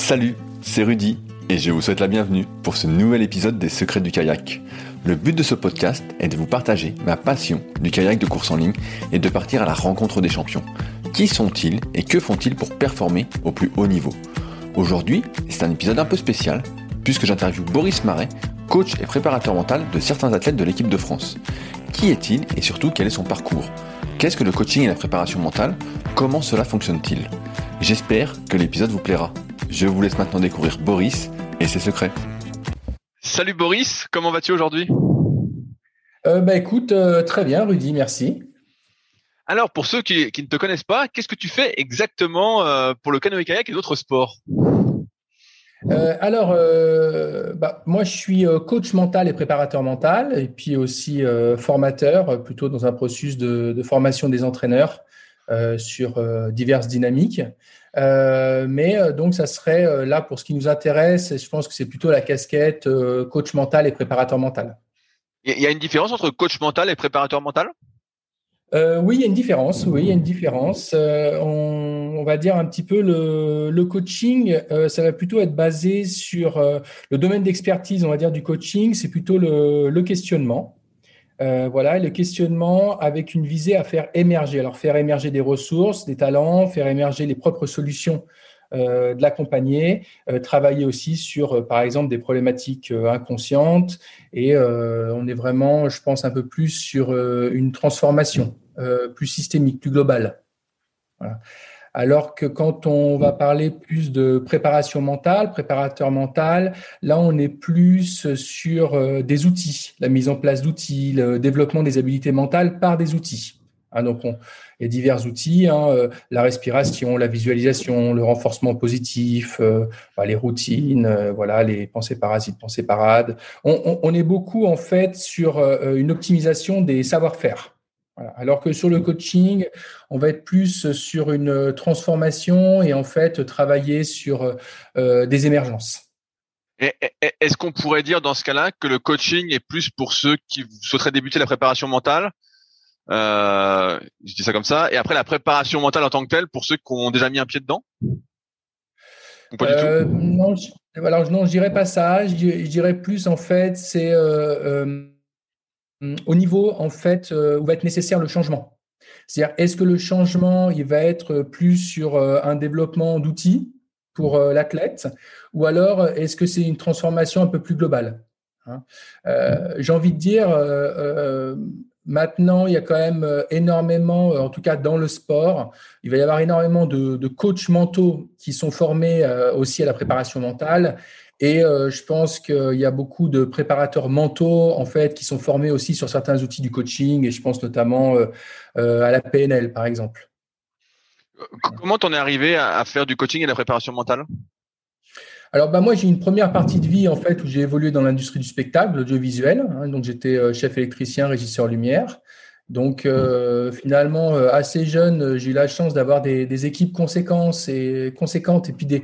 Salut, c'est Rudy et je vous souhaite la bienvenue pour ce nouvel épisode des Secrets du kayak. Le but de ce podcast est de vous partager ma passion du kayak de course en ligne et de partir à la rencontre des champions. Qui sont-ils et que font-ils pour performer au plus haut niveau? Aujourd'hui, c'est un épisode un peu spécial puisque j'interviewe Boris Marais, coach et préparateur mental de certains athlètes de l'équipe de France. Qui est-il et surtout quel est son parcours? Qu'est-ce que le coaching et la préparation mentale? Comment cela fonctionne-t-il? J'espère que l'épisode vous plaira. Je vous laisse maintenant découvrir Boris et ses secrets. Salut Boris, comment vas-tu aujourd'hui? Euh, bah écoute, euh, très bien Rudy, merci. Alors pour ceux qui, ne te connaissent pas, qu'est-ce que tu fais exactement euh, pour le canoë-kayak et d'autres sports? Alors, bah, moi, je suis coach mental et préparateur mental, et puis aussi formateur, plutôt dans un processus de, de formation des entraîneurs sur diverses dynamiques. Euh, mais euh, donc, ça serait euh, là pour ce qui nous intéresse. Je pense que c'est plutôt la casquette coach mental et préparateur mental. Il y a une différence entre coach mental et préparateur mental? Oui, il y a une différence. Oui, il y a une différence. on, va dire un petit peu le, coaching, ça va plutôt être basé sur le domaine d'expertise, on va dire du coaching. C'est plutôt le questionnement. Euh, voilà, le questionnement avec une visée à faire émerger. Alors, faire émerger des ressources, des talents, faire émerger les propres solutions euh, de l'accompagner, euh, travailler aussi sur, par exemple, des problématiques inconscientes. Et on est vraiment, je pense, un peu plus sur une transformation plus systémique, plus globale. Alors que quand on va parler plus de préparation mentale, préparateur mental, là on est plus sur euh, des outils, la mise en place d'outils, le développement des habiletés mentales par des outils. Hein, donc il y a divers outils, hein, euh, la respiration, la visualisation, le renforcement positif, euh, bah, les routines, voilà, les pensées parasites, pensées parades. on, est beaucoup en fait sur une optimisation des savoir-faire. Alors que sur le coaching, on va être plus sur une transformation et en fait travailler sur euh, des émergences. Est-ce qu'on pourrait dire dans ce cas-là que le coaching est plus pour ceux qui souhaiteraient débuter la préparation mentale? Euh, Je dis ça comme ça. Et après la préparation mentale en tant que telle pour ceux qui ont déjà mis un pied dedans? Pas du tout? Euh, non, je, alors non, je dirais pas ça. Je, dirais plus en fait, c'est au niveau en fait euh, où va être nécessaire le changement. C'est-à-dire, est-ce que le changement il va être plus sur euh, un développement d'outils pour euh, l'athlète, ou alors est-ce que c'est une transformation un peu plus globale hein? J'ai envie de dire, maintenant, il y a quand même énormément, en tout cas dans le sport, il va y avoir énormément de, de coachs mentaux qui sont formés aussi à la préparation mentale et euh, je pense qu'il y a beaucoup de préparateurs mentaux en fait qui sont formés aussi sur certains outils du coaching. Et je pense notamment euh, euh, à la PNL, par exemple. Comment t'en es arrivé à faire du coaching et de la préparation mentale? Alors, bah, moi, j'ai une première partie de vie en fait où j'ai évolué dans l'industrie du spectacle, l'audiovisuel. Hein, donc, j'étais chef électricien, régisseur lumière. Donc, finalement, assez jeune, j'ai eu la chance d'avoir des, équipes conséquentes et conséquentes et puis des,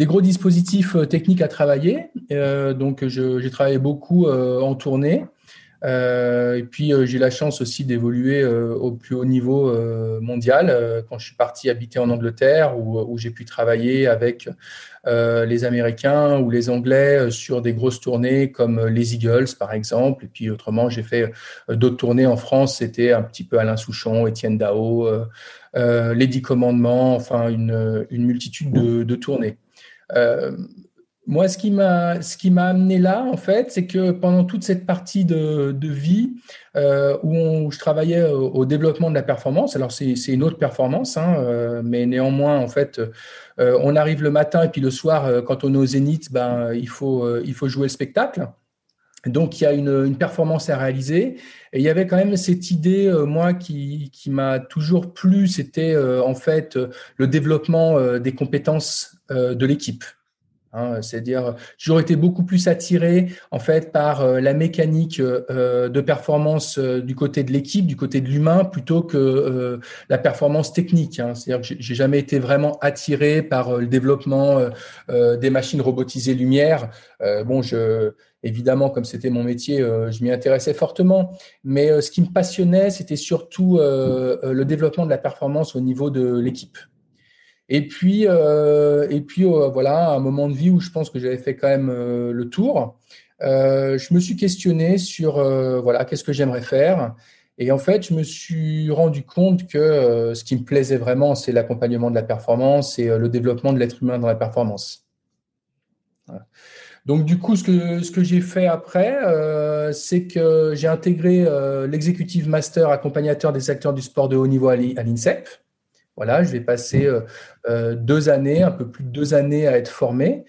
gros dispositifs euh, techniques à travailler. Euh, donc, j'ai travaillé beaucoup euh, en tournée. et puis j'ai la chance aussi d'évoluer au plus haut niveau mondial quand je suis parti habiter en Angleterre où, j'ai pu travailler avec les Américains ou les Anglais sur des grosses tournées comme les Eagles par exemple. Et puis autrement j'ai fait d'autres tournées en France. C'était un petit peu Alain Souchon, Étienne Dao, les Dix Commandements, enfin une, multitude de tournées. Euh, moi, ce qui m'a ce qui m'a amené là, en fait, c'est que pendant toute cette partie de, de vie euh, où, je travaillais au, développement de la performance, alors c'est une autre performance, hein, euh, mais néanmoins, en fait, on arrive le matin et puis le soir, quand on est au zénith, ben il faut il faut jouer le spectacle. Donc, il y a une, une, performance à réaliser. Et il y avait quand même cette idée, moi, qui, qui m'a toujours plu, c'était en fait le développement des compétences euh, de l'équipe. Hein, c'est-à-dire, j'aurais été beaucoup plus attiré en fait par euh, la mécanique euh, de performance du côté de l'équipe, du côté de l'humain, plutôt que la performance technique. Hein. C'est-à-dire que j'ai jamais été vraiment attiré par le développement des machines robotisées lumière. bon, évidemment, comme c'était mon métier, je m'y intéressais fortement. Mais ce qui me passionnait, c'était surtout le développement de la performance au niveau de l'équipe. Et puis, et puis voilà, un moment de vie où je pense que j'avais fait quand même le tour. je me suis questionné sur voilà qu'est-ce que j'aimerais faire. Et en fait, je me suis rendu compte que ce qui me plaisait vraiment, c'est l'accompagnement de la performance et le développement de l'être humain dans la performance. Donc du coup, ce que, ce que j'ai fait après, euh, c'est que j'ai intégré euh, l'executive master accompagnateur des acteurs du sport de haut niveau à l'INSEP. Voilà, je vais passer euh, deux années, un peu plus de deux années à être formé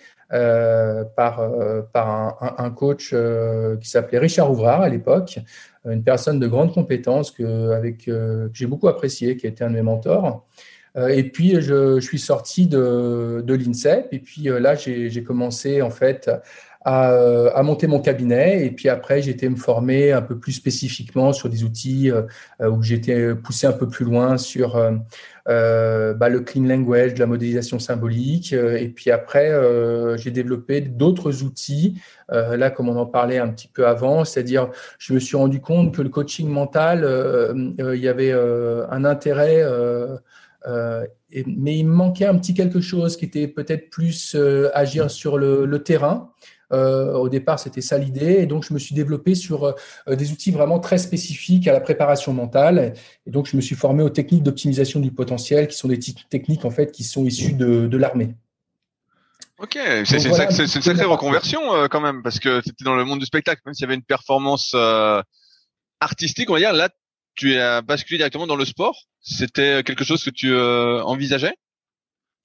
par, par un, coach qui s'appelait Richard Ouvrard à l'époque, une personne de grande compétence que, avec, que j'ai beaucoup apprécié, qui a été un de mes mentors. Euh, et puis, je, suis sorti de, de l'INSEP. Et puis euh, là, j'ai commencé en fait à, à, monter mon cabinet. Et puis après, j'ai été me former un peu plus spécifiquement sur des outils euh, où j'étais poussé un peu plus loin sur euh, bah, le clean language, la modélisation symbolique. Et puis après, euh, j'ai développé d'autres outils. Euh, là, comme on en parlait un petit peu avant, c'est-à-dire, je me suis rendu compte que le coaching mental, il y avait un intérêt. Euh, mais il me manquait un petit quelque chose qui était peut-être plus euh, agir sur le, terrain. Euh, au départ, c'était ça l'idée, et donc je me suis développé sur des outils vraiment très spécifiques à la préparation mentale. Et donc, je me suis formé aux techniques d'optimisation du potentiel, qui sont des techniques en fait qui sont issues de, l'armée. Ok, c'est une sacrée reconversion quand même, parce que c'était dans le monde du spectacle, même s'il y avait une performance artistique, on va dire. Là, tu as basculé directement dans le sport. C'était quelque chose que tu euh, envisageais?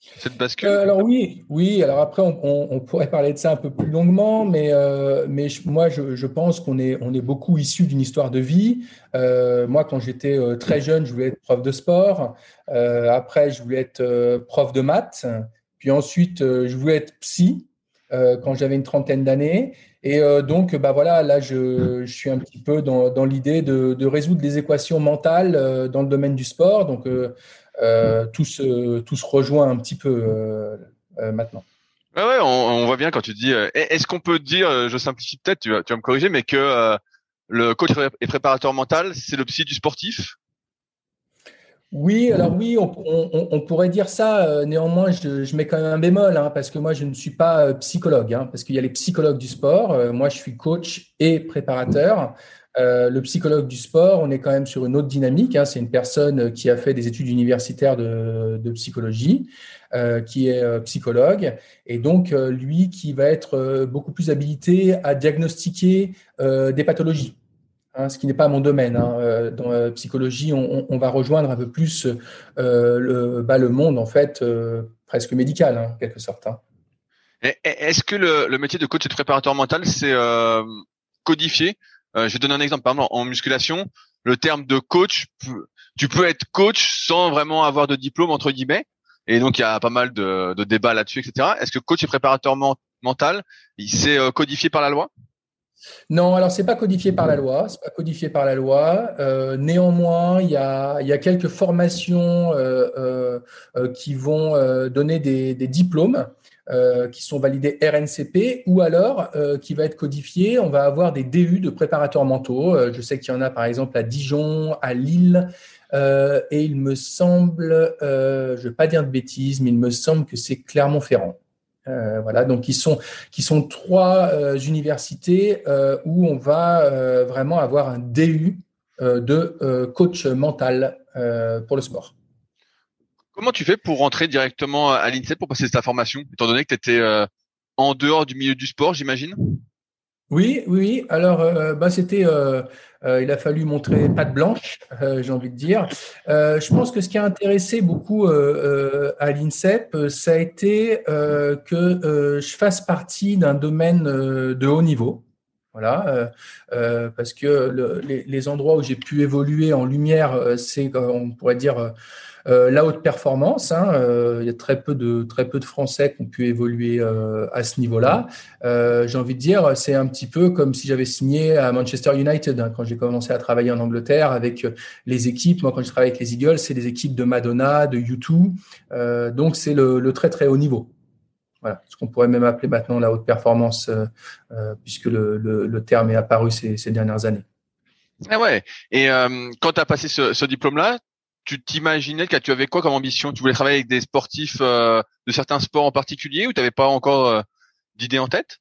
Cette bascule euh, Alors oui, oui. Alors après, on, pourrait parler de ça un peu plus longuement, mais euh, mais moi, je, pense qu'on est on est beaucoup issu d'une histoire de vie. moi, quand j'étais très jeune, je voulais être prof de sport. après, je voulais être prof de maths. Puis ensuite, je voulais être psy quand j'avais une trentaine d'années. Et euh, donc, bah voilà, là, je, je, suis un petit peu dans, dans l'idée de, de, résoudre des équations mentales euh, dans le domaine du sport. Donc, euh, euh tout, se, tout se rejoint un petit peu maintenant. Ouais, ouais, on, on, voit bien quand tu dis. Est-ce qu'on peut dire, je simplifie peut-être, tu vas, tu vas me corriger, mais que le coach et préparateur mental, c'est le psy du sportif? Oui, alors oui, on, pourrait dire ça. Euh, néanmoins, je, mets quand même un bémol, hein, parce que moi, je ne suis pas euh, psychologue, hein, parce qu'il y a les psychologues du sport. Euh, moi, je suis coach et préparateur. Le psychologue du sport, on est quand même sur une autre dynamique. Hein. c'est une personne qui a fait des études universitaires de, psychologie, qui est psychologue, et donc lui qui va être beaucoup plus habilité à diagnostiquer des pathologies. Hein, ce qui n'est pas mon domaine. Hein. Euh, dans la psychologie, on, va rejoindre un peu plus euh, le, bah, le, monde, en fait, euh, presque médical, hein, en quelque sorte. Est-ce que le, métier de coach et de préparateur mental, c'est codifié Je vais donner un exemple. Par exemple, en musculation, le terme de coach, tu peux être coach sans vraiment avoir de diplôme, entre guillemets. Et donc, il y a pas mal de, débats là-dessus, etc. Est-ce que coach et préparateur mental, c'est codifié par la loi? Non, alors c'est pas codifié par la loi, c'est pas codifié par la loi. Euh, néanmoins, il y a, quelques formations euh, euh, qui vont donner des diplômes qui sont validés RNCP ou alors qui va être codifié. On va avoir des DU de préparateurs mentaux. je sais qu'il y en a par exemple à Dijon, à Lille. et il me semble, je ne vais pas dire de bêtises, mais il me semble que c'est Clermont-Ferrand. Euh, voilà, donc qui sont qui sont trois euh, universités euh, où on va vraiment avoir un DU de coach mental pour le sport. Comment tu fais pour rentrer directement à l'INSEP pour passer cette formation, étant donné que tu étais en dehors du milieu du sport, j'imagine? Oui, oui. Alors, euh, bah, c'était, euh, euh, il a fallu montrer patte blanche, j'ai envie de dire. je pense que ce qui a intéressé beaucoup à l'INSEP, ça a été que je fasse partie d'un domaine de haut niveau. Voilà, parce que les, endroits où j'ai pu évoluer en lumière, c'est, on pourrait dire, euh, la haute performance, hein, euh, il y a très peu de très peu de Français qui ont pu évoluer euh, à ce niveau-là. J'ai envie de dire, c'est un petit peu comme si j'avais signé à Manchester United hein, quand j'ai commencé à travailler en Angleterre avec les équipes. Moi, quand je travaille avec les Eagles, c'est des équipes de Madonna, de U2, donc c'est le, très très haut niveau. Voilà, ce qu'on pourrait même appeler maintenant la haute performance, puisque le, terme est apparu ces, dernières années. Ah ouais. Et quand tu as passé ce diplôme-là, tu t'imaginais que tu avais quoi comme ambition? Tu voulais travailler avec des sportifs de certains sports en particulier ou tu n'avais pas encore d'idée en tête?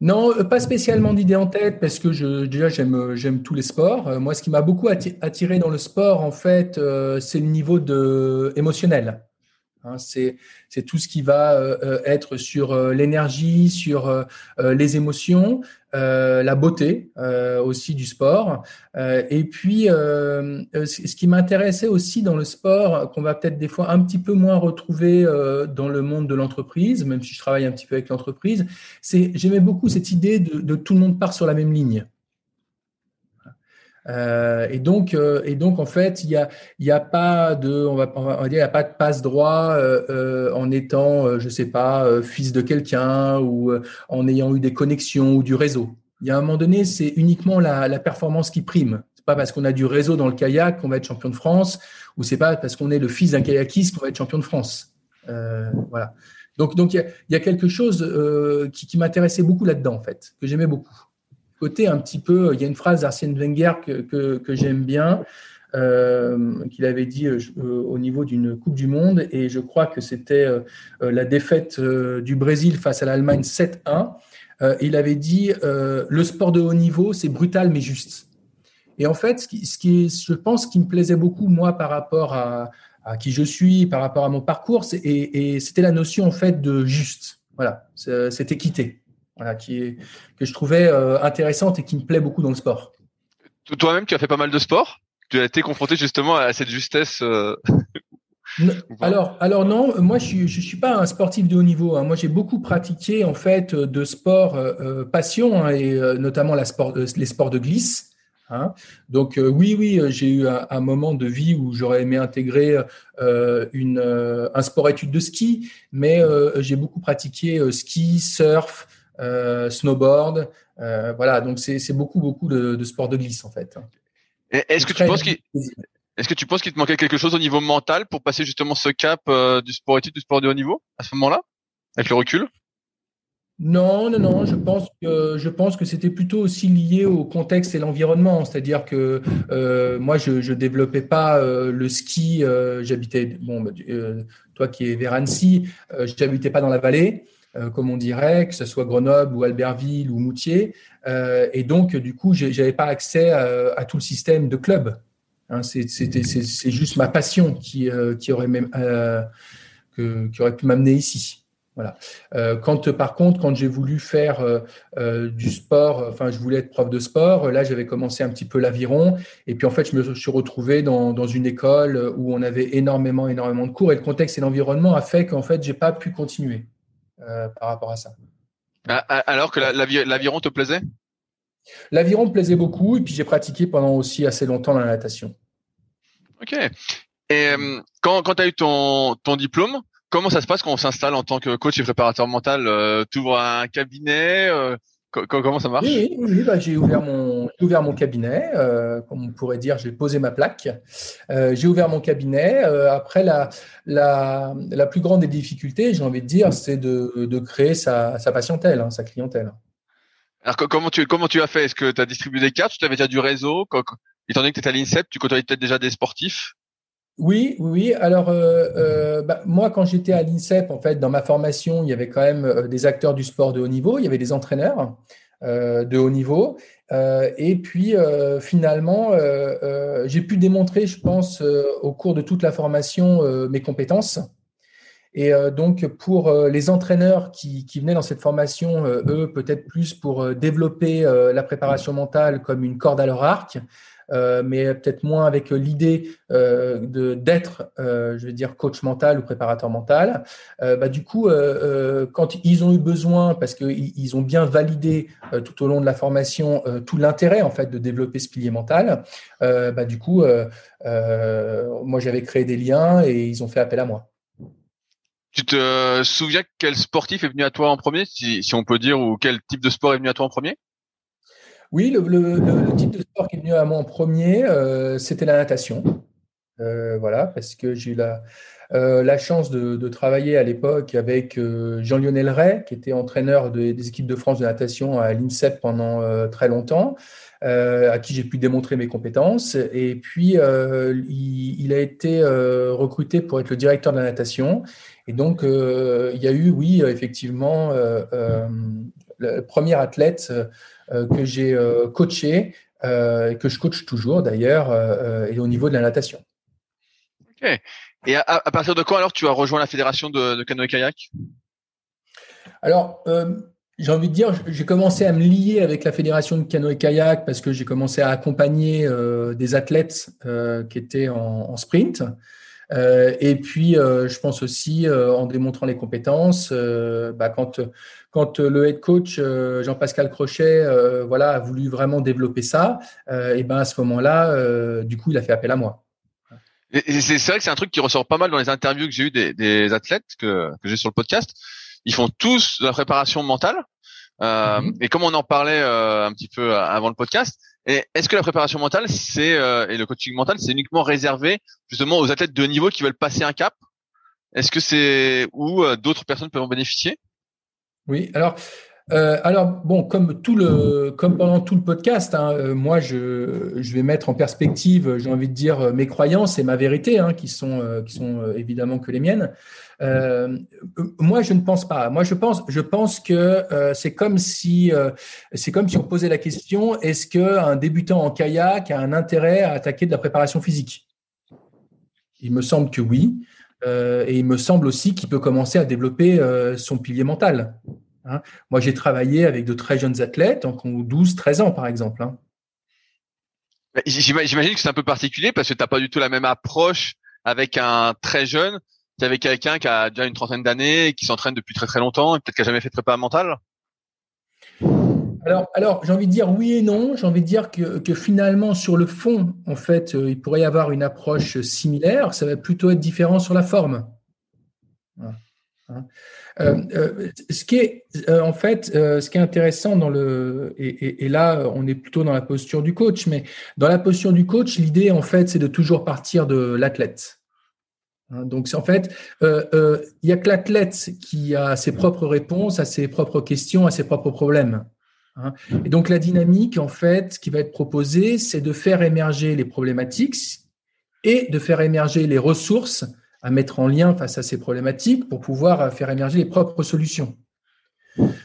Non, pas spécialement d'idée en tête parce que déjà j'aime j'aime tous les sports. Moi, ce qui m'a beaucoup attiré dans le sport, en fait, c'est le niveau de émotionnel. Hein, c'est tout ce qui va euh, euh, être sur euh, l'énergie, sur les émotions, la beauté aussi du sport. et puis, ce qui m'intéressait aussi dans le sport, qu'on va peut-être des fois un petit peu moins retrouver dans le monde de l'entreprise, même si je travaille un petit peu avec l'entreprise, c'est j'aimais beaucoup cette idée de tout le monde part sur la même ligne. Euh, et donc, euh, et donc en fait, il y a, y a pas de, on va, on va dire, il y a pas de passe droit euh, euh en étant, je sais pas, fils de quelqu'un ou en ayant eu des connexions ou du réseau. Il y a un moment donné, c'est uniquement la, la performance qui prime. Pas parce qu'on a du réseau dans le kayak qu'on va être champion de France, ou c'est pas parce qu'on est le fils d'un kayakiste qu'on va être champion de France. voilà. Donc, donc il y y a quelque chose qui, qui m'intéressait beaucoup là-dedans en fait, que j'aimais beaucoup un petit peu, il y a une phrase d'Arsène Wenger que, j'aime bien, euh, qu'il avait dit euh, au niveau d'une Coupe du Monde, et je crois que c'était euh, la défaite du Brésil face à l'Allemagne 7-1. il avait dit le sport de haut niveau, c'est brutal mais juste. Et en fait, ce qui, ce qui, je pense, qui me plaisait beaucoup moi par rapport à, qui je suis, par rapport à mon parcours, et c'était la notion en fait de juste. Voilà, cette équité voilà, qui est, que je trouvais euh, intéressante et qui me plaît beaucoup dans le sport. Toi-même, tu as fait pas mal de sport? Tu as été confronté justement à cette justesse euh, alors, alors non, moi je suis, je suis pas un sportif de haut niveau. Hein. Moi j'ai beaucoup pratiqué en fait de sport euh, passion hein, et notamment la sport, les sports de glisse. Hein. Donc oui, oui, j'ai eu un, un, moment de vie où j'aurais aimé intégrer une, un sport étude de ski, mais j'ai beaucoup pratiqué ski, surf, euh, snowboard. Euh, voilà, donc c'est beaucoup, beaucoup de, de sports de glisse en fait. Est-ce que, tu penses qu'il est-ce que tu penses qu'il te manquait quelque chose au niveau mental pour passer justement ce cap euh, du sport étude, du sport de haut niveau à ce moment-là, avec le recul? Non, non, non. Je pense que je pense que c'était plutôt aussi lié au contexte et l'environnement. C'est-à-dire que euh, moi, je je développais pas euh, le ski. Euh, j'habitais bon, bah, toi qui es vers Annecy, j'habitais pas dans la vallée. Euh, comme on dirait, que ce soit Grenoble ou Albertville ou Moutier. Euh, et donc, du coup, je n'avais pas accès à, tout le système de club. Hein, c'est juste ma passion qui, euh, qui, aurait, même, que, qui aurait pu m'amener ici. Voilà. quand par contre, quand j'ai voulu faire du sport, enfin, je voulais être prof de sport. Là, j'avais commencé un petit peu l'aviron, et puis en fait, je me suis retrouvé dans, dans une école où on avait énormément, énormément de cours, et le contexte et l'environnement a fait qu'en fait, j'ai pas pu continuer. Euh, par rapport à ça. Ah, ah, alors que l'aviron te plaisait? L'aviron me plaisait beaucoup et puis j'ai pratiqué pendant aussi assez longtemps la natation. Ok. Et euh, quand, quand tu as eu ton, ton diplôme, comment ça se passe quand on s'installe en tant que coach et préparateur mental? Euh, Tu ouvres un cabinet Comment ça marche? Oui, oui bah, j'ai ouvert mon, ouvert mon cabinet, euh, comme on pourrait dire, j'ai posé ma plaque. Euh, j'ai ouvert mon cabinet. Euh, après, la, la, la, plus grande des difficultés, j'ai envie de dire, c'est de, de créer sa, sa patientèle, hein, sa clientèle. Alors, comment tu, comment tu as fait? Est-ce que tu as distribué des cartes? Tu avais déjà du réseau? Étant donné que tu étais à l'INSEP, tu côtoyais peut-être déjà des sportifs? Oui, oui. Alors, euh, euh, bah, moi, quand j'étais à l'INSEP, en fait, dans ma formation, il y avait quand même euh, des acteurs du sport de haut niveau, il y avait des entraîneurs de haut niveau. et puis, finalement, j'ai pu démontrer, je pense, au cours de toute la formation, mes compétences. Et donc, pour les entraîneurs qui, venaient dans cette formation, eux, peut-être plus pour développer la préparation mentale comme une corde à leur arc, mais peut-être moins avec l'idée euh, de d'être, euh, je veux dire, coach mental ou préparateur mental. Bah, du coup, quand ils ont eu besoin, parce qu'ils ils ont bien validé tout au long de la formation tout l'intérêt en fait de développer ce pilier mental, bah, du coup, moi j'avais créé des liens et ils ont fait appel à moi. Tu te souviens quel sportif est venu à toi en premier, si on peut dire, ou quel type de sport est venu à toi en premier? Oui, le, type de sport qui est venu à moi en premier, euh, c'était la natation. Euh, voilà, parce que j'ai eu la, la chance de, travailler à l'époque avec Jean-Lionel Ray, qui était entraîneur des équipes de France de natation à l'INSEP pendant très longtemps. à qui j'ai pu démontrer mes compétences. Et puis, il, a été recruté pour être le directeur de la natation. Et donc, il y a eu, oui, effectivement, le premier athlète que j'ai coaché euh, que je coach toujours d'ailleurs, euh, euh, et au niveau de la natation. Ok. Et à, partir de quand alors tu as rejoint la fédération de, de canoë-kayak Alors, j'ai envie de dire, j'ai commencé à me lier avec la fédération de canoë-kayak parce que j'ai commencé à accompagner des athlètes qui étaient en sprint. Euh, et puis, euh, je pense aussi, euh, en démontrant les compétences, bah, quand, quand le head coach Jean-Pascal Crochet voilà, a voulu vraiment développer ça, et ben à ce moment-là, du coup, il a fait appel à moi. c'est vrai que c'est un truc qui ressort pas mal dans les interviews que j'ai eues des, des athlètes que, que j'ai sur le podcast. Ils font tous de la préparation mentale. Mm-hmm. Et comme on en parlait un petit peu avant le podcast, est-ce que la préparation mentale, c'est euh, et le coaching mental, c'est uniquement réservé justement aux athlètes de niveau qui veulent passer un cap? Est-ce que c'est où euh, d'autres personnes peuvent en bénéficier? Oui, alors euh, alors bon, comme tout le, pendant tout le podcast, hein, euh, moi je, vais mettre en perspective, j'ai envie de dire mes croyances et ma vérité, hein, qui sont qui sont évidemment que les miennes. Euh, moi, je ne pense pas. Moi, je pense, que euh, c'est comme si, euh, c'est comme si on posait la question est-ce qu'un débutant en kayak a un intérêt à attaquer de la préparation physique? Il me semble que oui, et il me semble aussi qu'il peut commencer à développer son pilier mental. Hein. Moi, j'ai travaillé avec de très jeunes athlètes, en 12-13 ans, par exemple. Hein. J'imagine que c'est un peu particulier parce que tu n'as pas du tout la même approche avec un très jeune tu avec quelqu'un qui a déjà une trentaine d'années, qui s'entraîne depuis très très longtemps, et peut-être qui a jamais fait de prépa mentale alors, j'ai envie de dire oui et non. J'ai envie de dire que, finalement, sur le fond, en fait, euh, il pourrait y avoir une approche similaire. Ça va plutôt être différent sur la forme. Hein. Euh, euh, ce qui est en fait, ce qui est intéressant dans le et, là, on est plutôt dans la posture du coach, mais dans la posture du coach, l'idée en fait, c'est de toujours partir de l'athlète. Hein, donc, en fait, il n'y a que l'athlète qui a ses propres réponses à ses propres questions, à ses propres problèmes. Hein. Et donc, la dynamique, en fait, qui va être proposée, c'est de faire émerger les problématiques et de faire émerger les ressources à mettre en lien face à ces problématiques pour pouvoir faire émerger les propres solutions.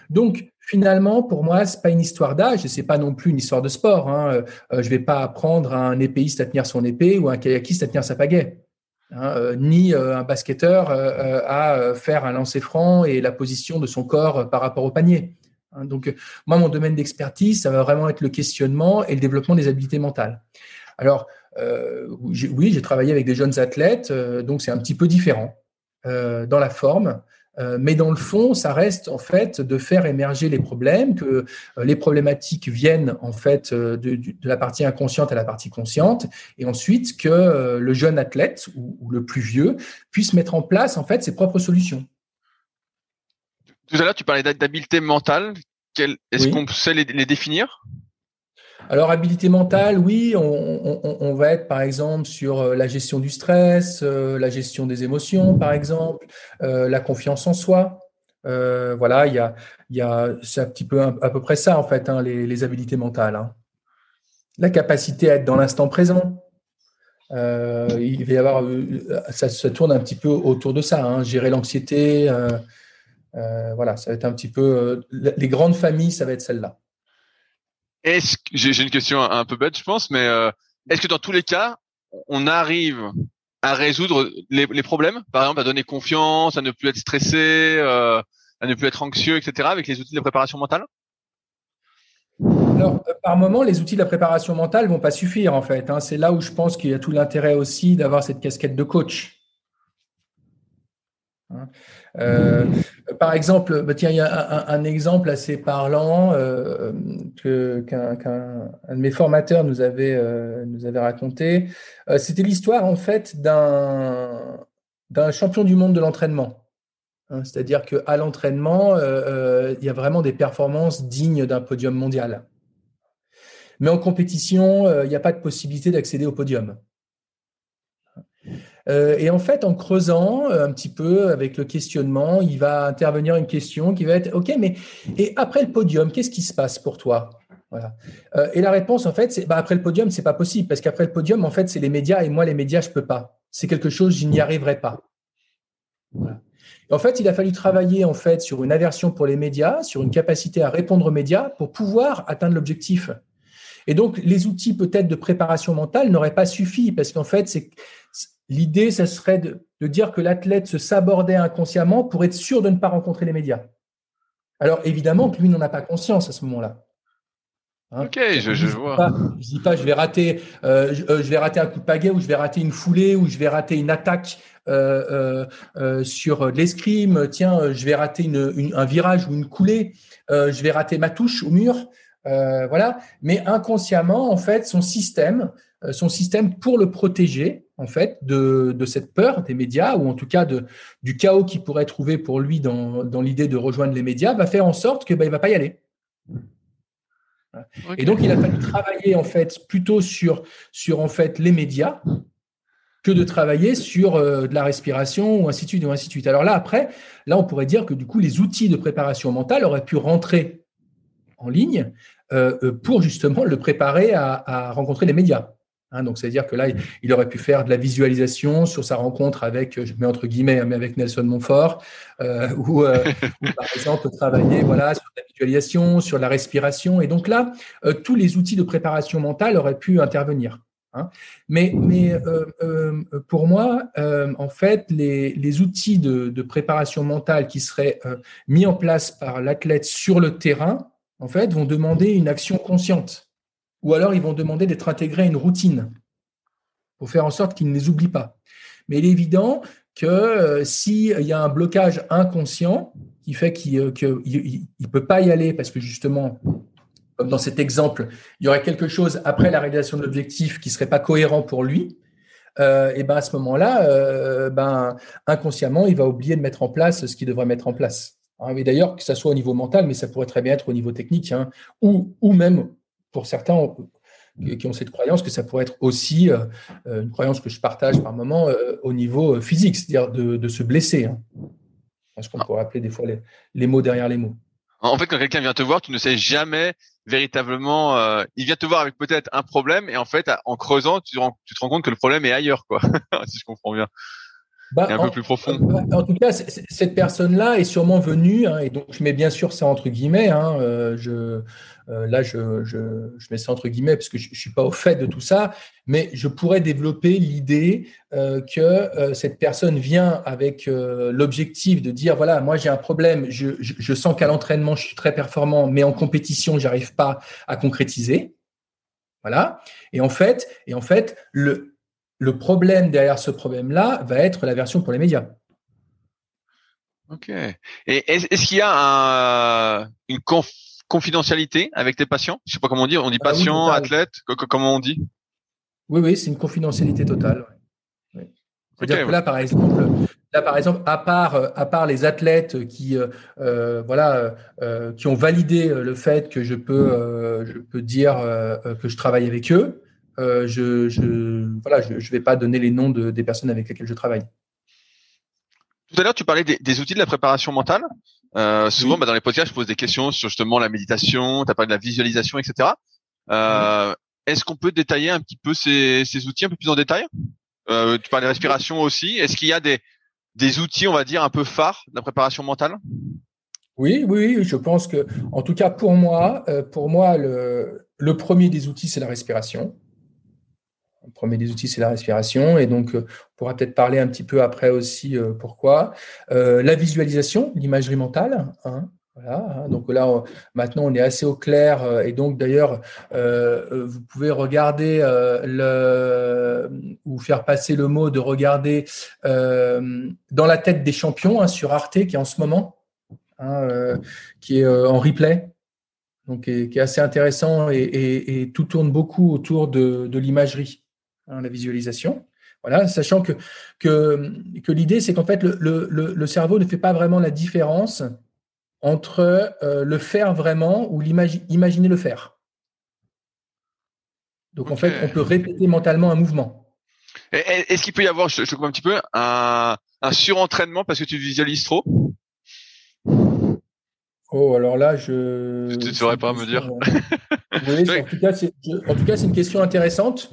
Donc, finalement, pour moi, c'est pas une histoire d'âge et c'est pas non plus une histoire de sport. Hein. Euh, je vais pas apprendre à un épéiste à tenir son épée ou à un kayakiste à tenir sa pagaie. Hein, euh, ni euh, un basketteur euh, à faire un lancer franc et la position de son corps par rapport au panier. Hein, donc, moi, mon domaine d'expertise, ça va vraiment être le questionnement et le développement des habiletés mentales. Alors, oui, j'ai travaillé avec des jeunes athlètes, donc c'est un petit peu différent dans la forme. Euh, mais dans le fond, ça reste en fait de faire émerger les problèmes, que euh, les problématiques viennent en fait euh, de, la partie inconsciente à la partie consciente, et ensuite que le jeune athlète ou, le plus vieux puisse mettre en place en fait ses propres solutions. Tout à l'heure, tu parlais d'habileté mentale. Est-ce qu'on sait les définir? Alors, habilité mentale, oui, on, va être par exemple sur euh, la gestion du stress, euh, la gestion des émotions, par exemple, euh, la confiance en soi. voilà, il y a, y a c'est un petit peu à peu près ça en fait, hein, les, habilités mentales. Hein. La capacité à être dans l'instant présent. il va y avoir, ça, se tourne un petit peu autour de ça. Hein, gérer l'anxiété. Voilà, ça va être un petit peu. les grandes familles, ça va être celle-là. Est-ce que j'ai une question un peu bête, je pense, mais euh, est-ce que dans tous les cas, on arrive à résoudre les, problèmes, par exemple à donner confiance, à ne plus être stressé, euh, à ne plus être anxieux, etc., avec les outils de préparation mentale? Alors, euh, par moment, les outils de la préparation mentale vont pas suffire en fait. Hein. C'est là où je pense qu'il y a tout l'intérêt aussi d'avoir cette casquette de coach. Hein. Euh, par exemple, bah, tiens, il y a un, exemple assez parlant euh, qu'un de mes formateurs nous avait, euh, nous avait raconté. C'était l'histoire en fait d'un champion du monde de l'entraînement. Hein, c'est-à-dire qu'à l'entraînement, il y a vraiment des performances dignes d'un podium mondial. Mais en compétition, il n'y a pas de possibilité d'accéder au podium. Et en fait, en creusant un petit peu avec le questionnement, il va intervenir une question qui va être OK, mais et après le podium, qu'est-ce qui se passe pour toi? Voilà. et la réponse, en fait, c'est bah, après le podium, c'est pas possible parce qu'après le podium, en fait, c'est les médias et moi, les médias, je peux pas. C'est quelque chose, je n'y arriverai pas. En fait, il a fallu travailler en fait sur une aversion pour les médias, sur une capacité à répondre aux médias pour pouvoir atteindre l'objectif. Et donc, les outils peut-être de préparation mentale n'auraient pas suffi parce qu'en fait, c'est l'idée, ce serait de, dire que l'athlète se sabordait inconsciemment pour être sûr de ne pas rencontrer les médias. Alors, évidemment que lui n'en a pas conscience à ce moment-là. Hein? Ok, je, je, vois. je dis pas, je vais rater, euh, euh, je, vais rater un coup de pagaie ou je vais rater une foulée ou je vais rater une attaque euh, sur l'escrime. Tiens, je vais rater une, un virage ou une coulée. je vais rater ma touche au mur. voilà. Mais inconsciemment, en fait, son système, son système pour le protéger, en fait, de, de, cette peur des médias ou en tout cas de, du chaos qui pourrait trouver pour lui dans, dans l'idée de rejoindre les médias, va faire en sorte que ben, il va pas y aller. Et donc, il a fallu travailler en fait plutôt sur, sur en fait les médias que de travailler sur euh, de la respiration ou ainsi de suite ou ainsi de suite. Alors là, après, là, on pourrait dire que du coup, les outils de préparation mentale auraient pu rentrer en ligne euh, euh, pour justement le préparer à rencontrer les médias. Hein, donc, c'est-à-dire que là, il aurait pu faire de la visualisation sur sa rencontre avec, je mets entre guillemets, mais avec Nelson Montfort, euh, ou, euh, par exemple travailler voilà sur la visualisation, sur la respiration. Et donc là, euh, tous les outils de préparation mentale auraient pu intervenir. Hein. Mais, mais euh, pour moi, en fait, les, les outils de, de, préparation mentale qui seraient mis en place par l'athlète sur le terrain, en fait, vont demander une action consciente ou alors ils vont demander d'être intégrés à une routine pour faire en sorte qu'ils ne les oublient pas. Mais il est évident que euh, s'il y a un blocage inconscient qui fait qu'il ne euh, peut pas y aller parce que justement, comme dans cet exemple, il y aurait quelque chose après la réalisation de l'objectif qui serait pas cohérent pour lui, euh, et ben à ce moment-là, ben inconsciemment, il va oublier de mettre en place ce qu'il devrait mettre en place. Hein, et d'ailleurs, que ça soit au niveau mental, mais ça pourrait très bien être au niveau technique, hein, ou même pour certains qui ont cette croyance que ça pourrait être aussi euh, euh, une croyance que je partage par moment euh, au niveau physique, c'est-à-dire de, se blesser. Hein. Ce qu'on pourrait appeler des fois les, mots derrière les mots. En fait, quand quelqu'un vient te voir, tu ne sais jamais véritablement. il vient te voir avec peut-être un problème, et en fait, en creusant, tu, tu te rends compte que le problème est ailleurs, quoi. si je comprends bien. Bah, un en, peu plus profond. Bah, en tout cas, cette personne-là est sûrement venue, hein, et donc je mets bien sûr ça entre guillemets. Hein, euh, je, euh, là, je, je, je, mets ça entre guillemets parce que je, ne suis pas au fait de tout ça, mais je pourrais développer l'idée euh, que cette personne vient avec l'objectif de dire voilà, moi j'ai un problème, je, je sens qu'à l'entraînement je suis très performant, mais en compétition j'arrive pas à concrétiser. Voilà. Et en fait, et en fait, le, le problème derrière ce problème-là va être la version pour les médias. Ok. Et est-ce qu'il y a une confidentialité avec tes patients? Je sais pas comment on dit. On dit ah patient, athlète. Comment on dit? Oui, oui, c'est une confidentialité totale. C'est-à-dire que là, par exemple, là, par exemple, à part, à part les athlètes qui, euh, euh, voilà, euh, qui ont validé le fait que je peux, je peux dire que je travaille avec eux, je je voilà, je, vais pas donner les noms de, des personnes avec lesquelles je travaille. Tout à l'heure, tu parlais des, outils de la préparation mentale. Euh, souvent, bah, dans les podcasts, je pose des questions sur justement la méditation. Tu as parlé de la visualisation, etc. Euh, Est-ce qu'on peut détailler un petit peu ces, ces outils un peu plus en détail? Euh, Tu parles de respiration aussi. Est-ce qu'il y a des, des outils, on va dire, un peu phares de la préparation mentale? Oui, oui, je pense que, en tout cas pour moi, euh, pour moi, le, le premier des outils, c'est la respiration. Le premier des outils, c'est la respiration. Et donc, euh, on pourra peut-être parler un petit peu après aussi euh, pourquoi. Euh, la visualisation, l'imagerie mentale. Hein, voilà, hein. donc là, maintenant, on est assez au clair. Et donc, d'ailleurs, vous pouvez regarder le, ou faire passer le mot de regarder dans la tête des champions hein, sur Arte, qui est en ce moment, qui est en replay donc qui est, assez intéressant et, tout tourne beaucoup autour de l'imagerie. Hein, la visualisation. Voilà, sachant que, que, que l'idée, c'est qu'en fait, le, le, le, cerveau ne fait pas vraiment la différence entre euh, le faire vraiment ou imaginer le faire. Donc, en fait, on peut répéter mentalement un mouvement. Est-ce qu'il peut y avoir, je, je coupe un petit peu, un, un surentraînement parce que tu visualises trop? Oh, alors là, je. Tu ne saurais pas me dire. oui, en tout cas, c'est une question intéressante.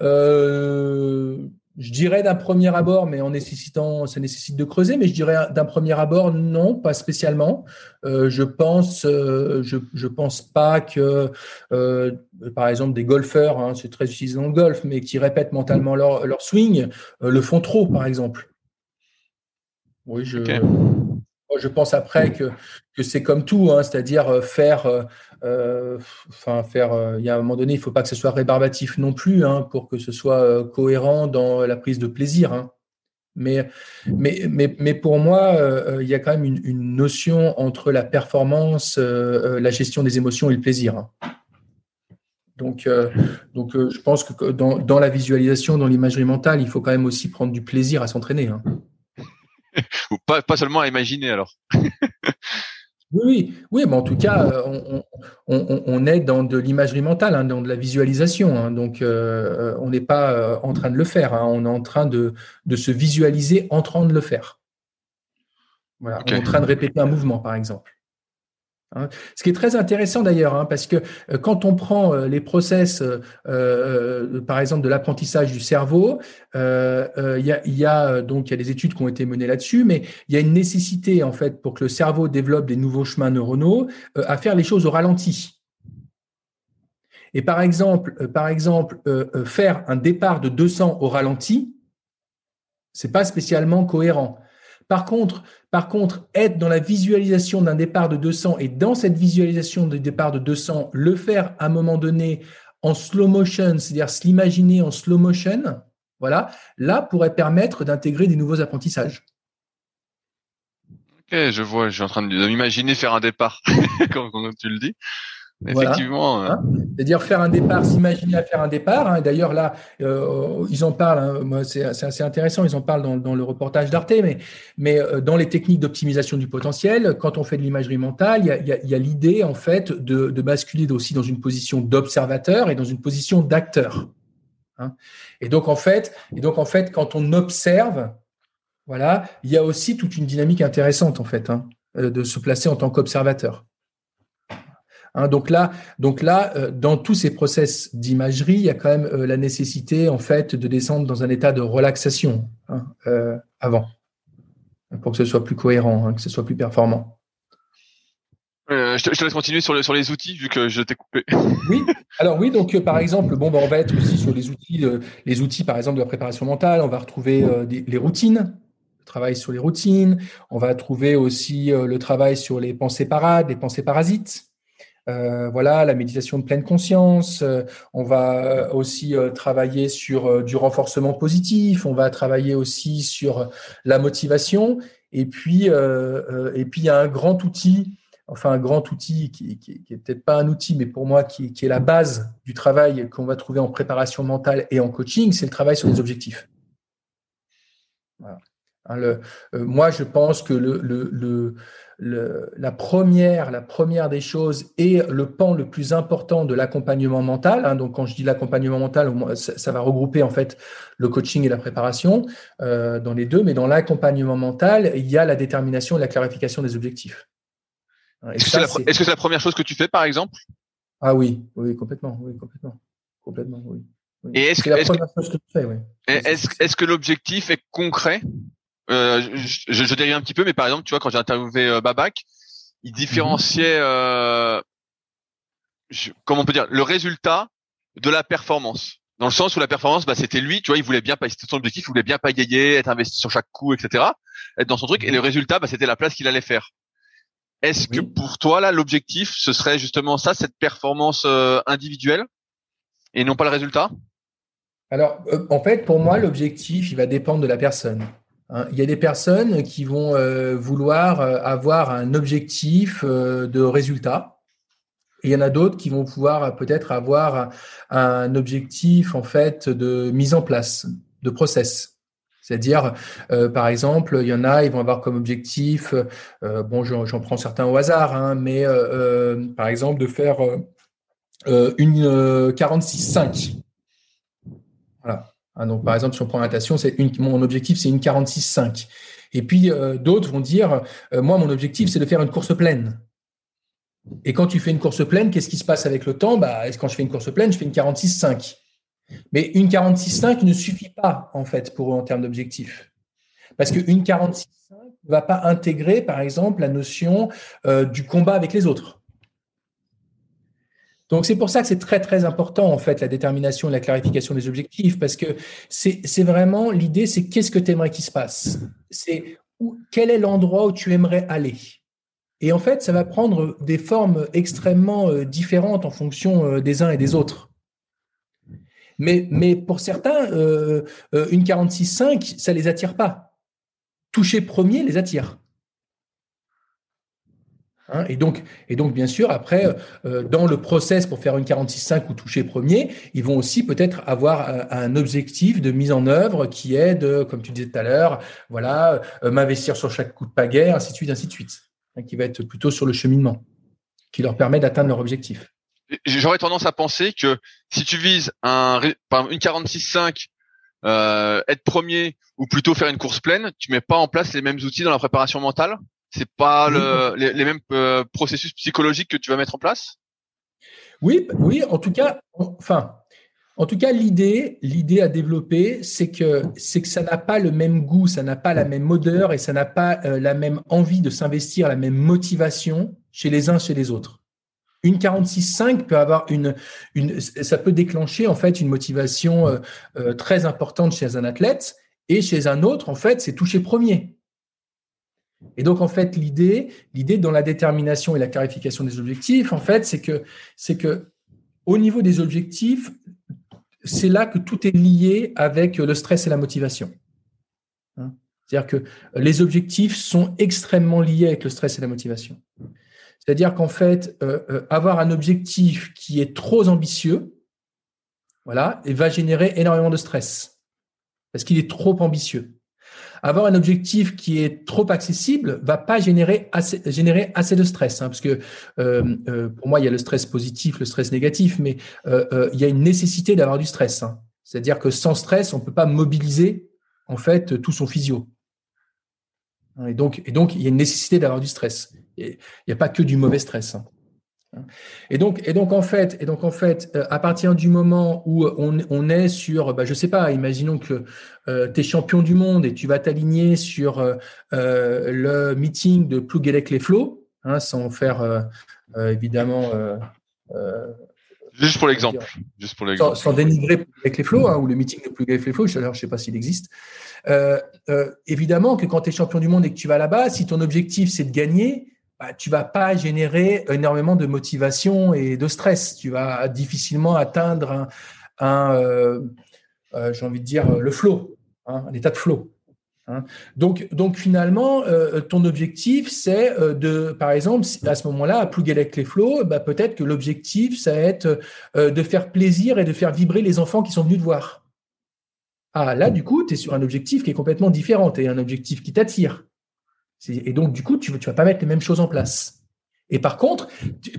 Euh, je dirais d'un premier abord, mais en nécessitant, ça nécessite de creuser, mais je dirais d'un premier abord, non, pas spécialement. Euh, je pense, euh, je, je pense pas que, euh, par exemple, des golfeurs, hein, c'est très utilisé dans le golf, mais qui répètent mentalement leur, leur swing, le font trop, par exemple. Oui, je. Je pense après que, que c'est comme tout, hein, c'est-à-dire faire, enfin faire. il y a un moment donné, il ne faut pas que ce soit rébarbatif non plus, hein, pour que ce soit cohérent dans la prise de plaisir. Hein. Mais, mais, mais, mais, pour moi, il y a quand même une, notion entre la performance, la gestion des émotions et le plaisir. Donc, donc je pense que dans, dans, la visualisation, dans l'imagerie mentale, il faut quand même aussi prendre du plaisir à s'entraîner. Ou pas, pas seulement à imaginer alors. Oui, oui, mais en tout cas, euh, on, on, on est dans de l'imagerie mentale, hein, dans de la visualisation. Hein, donc, euh, on n'est pas euh, en train de le faire. Hein, on est en train de, de, se visualiser en train de le faire. Voilà, okay. on est en train de répéter un mouvement, par exemple. Hein. Ce qui est très intéressant d'ailleurs, hein, parce que euh, quand on prend euh, les process, euh, euh, par exemple de l'apprentissage du cerveau, il y, a, y, a, donc il y a des études qui ont été menées là-dessus, mais il y a une nécessité en fait pour que le cerveau développe des nouveaux chemins neuronaux à faire les choses au ralenti. Et par exemple, par exemple, faire un départ de 200 au ralenti, c'est pas spécialement cohérent. Par contre, être dans la visualisation d'un départ de 200 et dans cette visualisation de départ de 200, le faire à un moment donné en slow motion, c'est-à-dire se en slow motion, voilà, là pourrait permettre d'intégrer des nouveaux apprentissages. Ok, je vois, je suis en train de faire un départ, comme, tu le dis. Effectivement. Voilà. Hein C'est-à-dire faire un départ, s'imaginer à faire un départ. Hein. D'ailleurs, là, euh, ils en parlent, hein. c'est assez intéressant, ils en parlent dans, dans le reportage d'Arte, mais, mais euh, dans les techniques d'optimisation du potentiel, quand on fait de l'imagerie mentale, il y a, l'idée, en fait, de, de, basculer aussi dans une position d'observateur et dans une position d'acteur. Hein. Et donc, en fait, et donc, en fait, quand on observe, voilà, il y a aussi toute une dynamique intéressante, en fait, euh, de se placer en tant qu'observateur. Hein, donc là, donc là, euh, dans tous ces process d'imagerie, il y a quand même euh, la nécessité en fait de descendre dans un état de relaxation hein, euh, avant, pour que ce soit plus cohérent, hein, que ce soit plus performant. Je, te, je, te, laisse continuer sur, le, sur, les outils vu que je t'ai coupé. Oui. Alors oui, donc par exemple, bon, ben, on va être aussi sur les outils, les outils par exemple de la préparation mentale. On va retrouver des, les routines, le travail sur les routines. On va trouver aussi le travail sur les pensées parades, les pensées parasites. Euh, voilà, la méditation de pleine conscience. Euh, on va aussi euh, travailler sur du renforcement positif. On va travailler aussi sur la motivation. Et puis, et puis il y a un grand outil, enfin un grand outil qui, qui, qui est peut-être pas un outil, mais pour moi qui, est la base du travail qu'on va trouver en préparation mentale et en coaching, c'est le travail sur les objectifs. Hein, moi, je pense que le le, la première, la première des choses et le pan le plus important de l'accompagnement mental. Hein, donc, quand je dis l'accompagnement mental, ça, ça, va regrouper en fait le coaching et la préparation euh, dans les deux. Mais dans l'accompagnement mental, il y a la détermination et la clarification des objectifs. Est-ce que c'est la, la, première chose que tu fais, par exemple? Ah oui, oui, complètement, oui, complètement, complètement, oui. oui. Et est-ce que, est -ce que, oui. est-ce, est-ce que l'objectif est concret? Euh, je, je, je, dérive un petit peu, mais par exemple, tu vois, quand j'ai interviewé euh, Babac, il différenciait, euh, je, comment on peut dire, le résultat de la performance. Dans le sens où la performance, bah, c'était lui, tu vois, il voulait bien, c'était son objectif, il voulait bien pagayer, être investi sur chaque coup, etc., être dans son truc, et le résultat, bah, c'était la place qu'il allait faire. Est-ce oui. que pour toi, là, l'objectif, ce serait justement ça, cette performance euh, individuelle, et non pas le résultat? Alors, euh, en fait, pour moi, l'objectif, il va dépendre de la personne. Hein, il y a des personnes qui vont euh, vouloir euh, avoir un objectif euh, de résultat. Il y en a d'autres qui vont pouvoir peut-être avoir un objectif en fait de mise en place, de process. C'est-à-dire, par exemple, il y en a, ils vont avoir comme objectif, bon, j'en prends certains au hasard, hein, mais par exemple, de faire une 46.5. Voilà. Hein, donc, par exemple, si on prend c'est mon objectif, c'est une 46,5. Et puis, d'autres vont dire, moi, mon objectif, c'est de faire une course pleine. Et quand tu fais une course pleine, qu'est-ce qui se passe avec le temps? Bah, Quand je fais une course pleine, je fais une 46,5. Mais une 46,5 ne suffit pas, en fait, pour eux en termes d'objectif. Parce qu'une 46,5 ne va pas intégrer, par exemple, la notion euh, du combat avec les autres. Donc, c'est pour ça que c'est très, très important, en fait, la détermination et la clarification des objectifs, parce que c'est vraiment l'idée, c'est qu'est-ce que tu aimerais qu'il se passe? C'est quel est l'endroit où tu aimerais aller? Et en fait, ça va prendre des formes extrêmement euh, différentes en fonction euh, des uns et des autres. Mais, pour certains, euh, une 46.5, ça ne les attire pas. Toucher premier les attire. Hein, et, donc, bien sûr, après, dans le process pour faire une 46.5 ou toucher premier, ils vont aussi peut-être avoir un objectif de mise en œuvre qui est de, comme tu disais tout à l'heure, voilà, m'investir sur chaque coup de pagaie, ainsi de suite, ainsi de suite. Hein, qui va être plutôt sur le cheminement, qui leur permet d'atteindre leur objectif. J'aurais tendance à penser que si tu vises un, une 46.5, euh, être premier ou plutôt faire une course pleine, tu mets pas en place les mêmes outils dans la préparation mentale? C'est pas le, les, mêmes euh, processus psychologiques que tu vas mettre en place? Oui, oui. En tout cas, enfin, en tout cas, l'idée, l'idée à développer, c'est que c'est que ça n'a pas le même goût, ça n'a pas la même odeur et ça n'a pas euh, la même envie de s'investir, la même motivation chez les uns chez les autres. Une 46.5 peut avoir une, une, ça peut déclencher en fait une motivation euh, très importante chez un athlète et chez un autre, en fait, c'est toucher premier. Et donc, en fait, l'idée, l'idée dans la détermination et la clarification des objectifs, en fait, c'est que, c'est que au niveau des objectifs, c'est là que tout est lié avec le stress et la motivation. Hein? C'est-à-dire que les objectifs sont extrêmement liés avec le stress et la motivation. C'est-à-dire qu'en fait, euh, euh, avoir un objectif qui est trop ambitieux, voilà, et va générer énormément de stress parce qu'il est trop ambitieux. Avoir un objectif qui est trop accessible va pas générer assez, générer assez de stress, hein, parce que euh, euh, pour moi, il y a le stress positif, le stress négatif, mais euh, il y a une nécessité d'avoir du stress. Hein. C'est-à-dire que sans stress, on peut pas mobiliser en fait tout son physio. Et donc, et donc, il y a une nécessité d'avoir du stress. Il n'y a pas que du mauvais stress. Hein. Et donc, et donc en fait, et donc en fait, euh, à partir du moment où on, on est sur, bah, je sais pas, imaginons que euh, tu es champion du monde et tu vas t'aligner sur euh, le meeting de Plouguelec les flots, hein, sans faire évidemment. Juste pour l'exemple. Juste pour l'exemple. Sans, dénigrer avec les flots, hein, ou le meeting de Plouguelec les flots, je ne sais pas s'il existe. évidemment que quand tu es champion du monde et que tu vas là-bas, si ton objectif c'est de gagner, bah, tu vas pas générer énormément de motivation et de stress. Tu vas difficilement atteindre un, euh, euh, j'ai envie de dire, le flow, hein, un état de flow. Hein. Donc, donc finalement, euh, ton objectif, c'est de, par exemple, à ce moment-là, à Plouguelec les flots, bah, peut-être que l'objectif, ça va être de faire plaisir et de faire vibrer les enfants qui sont venus te voir. Ah, là, du coup, tu es sur un objectif qui est complètement différent. Tu un objectif qui t'attire. Et donc, du coup, tu ne vas pas mettre les mêmes choses en place. Et par contre,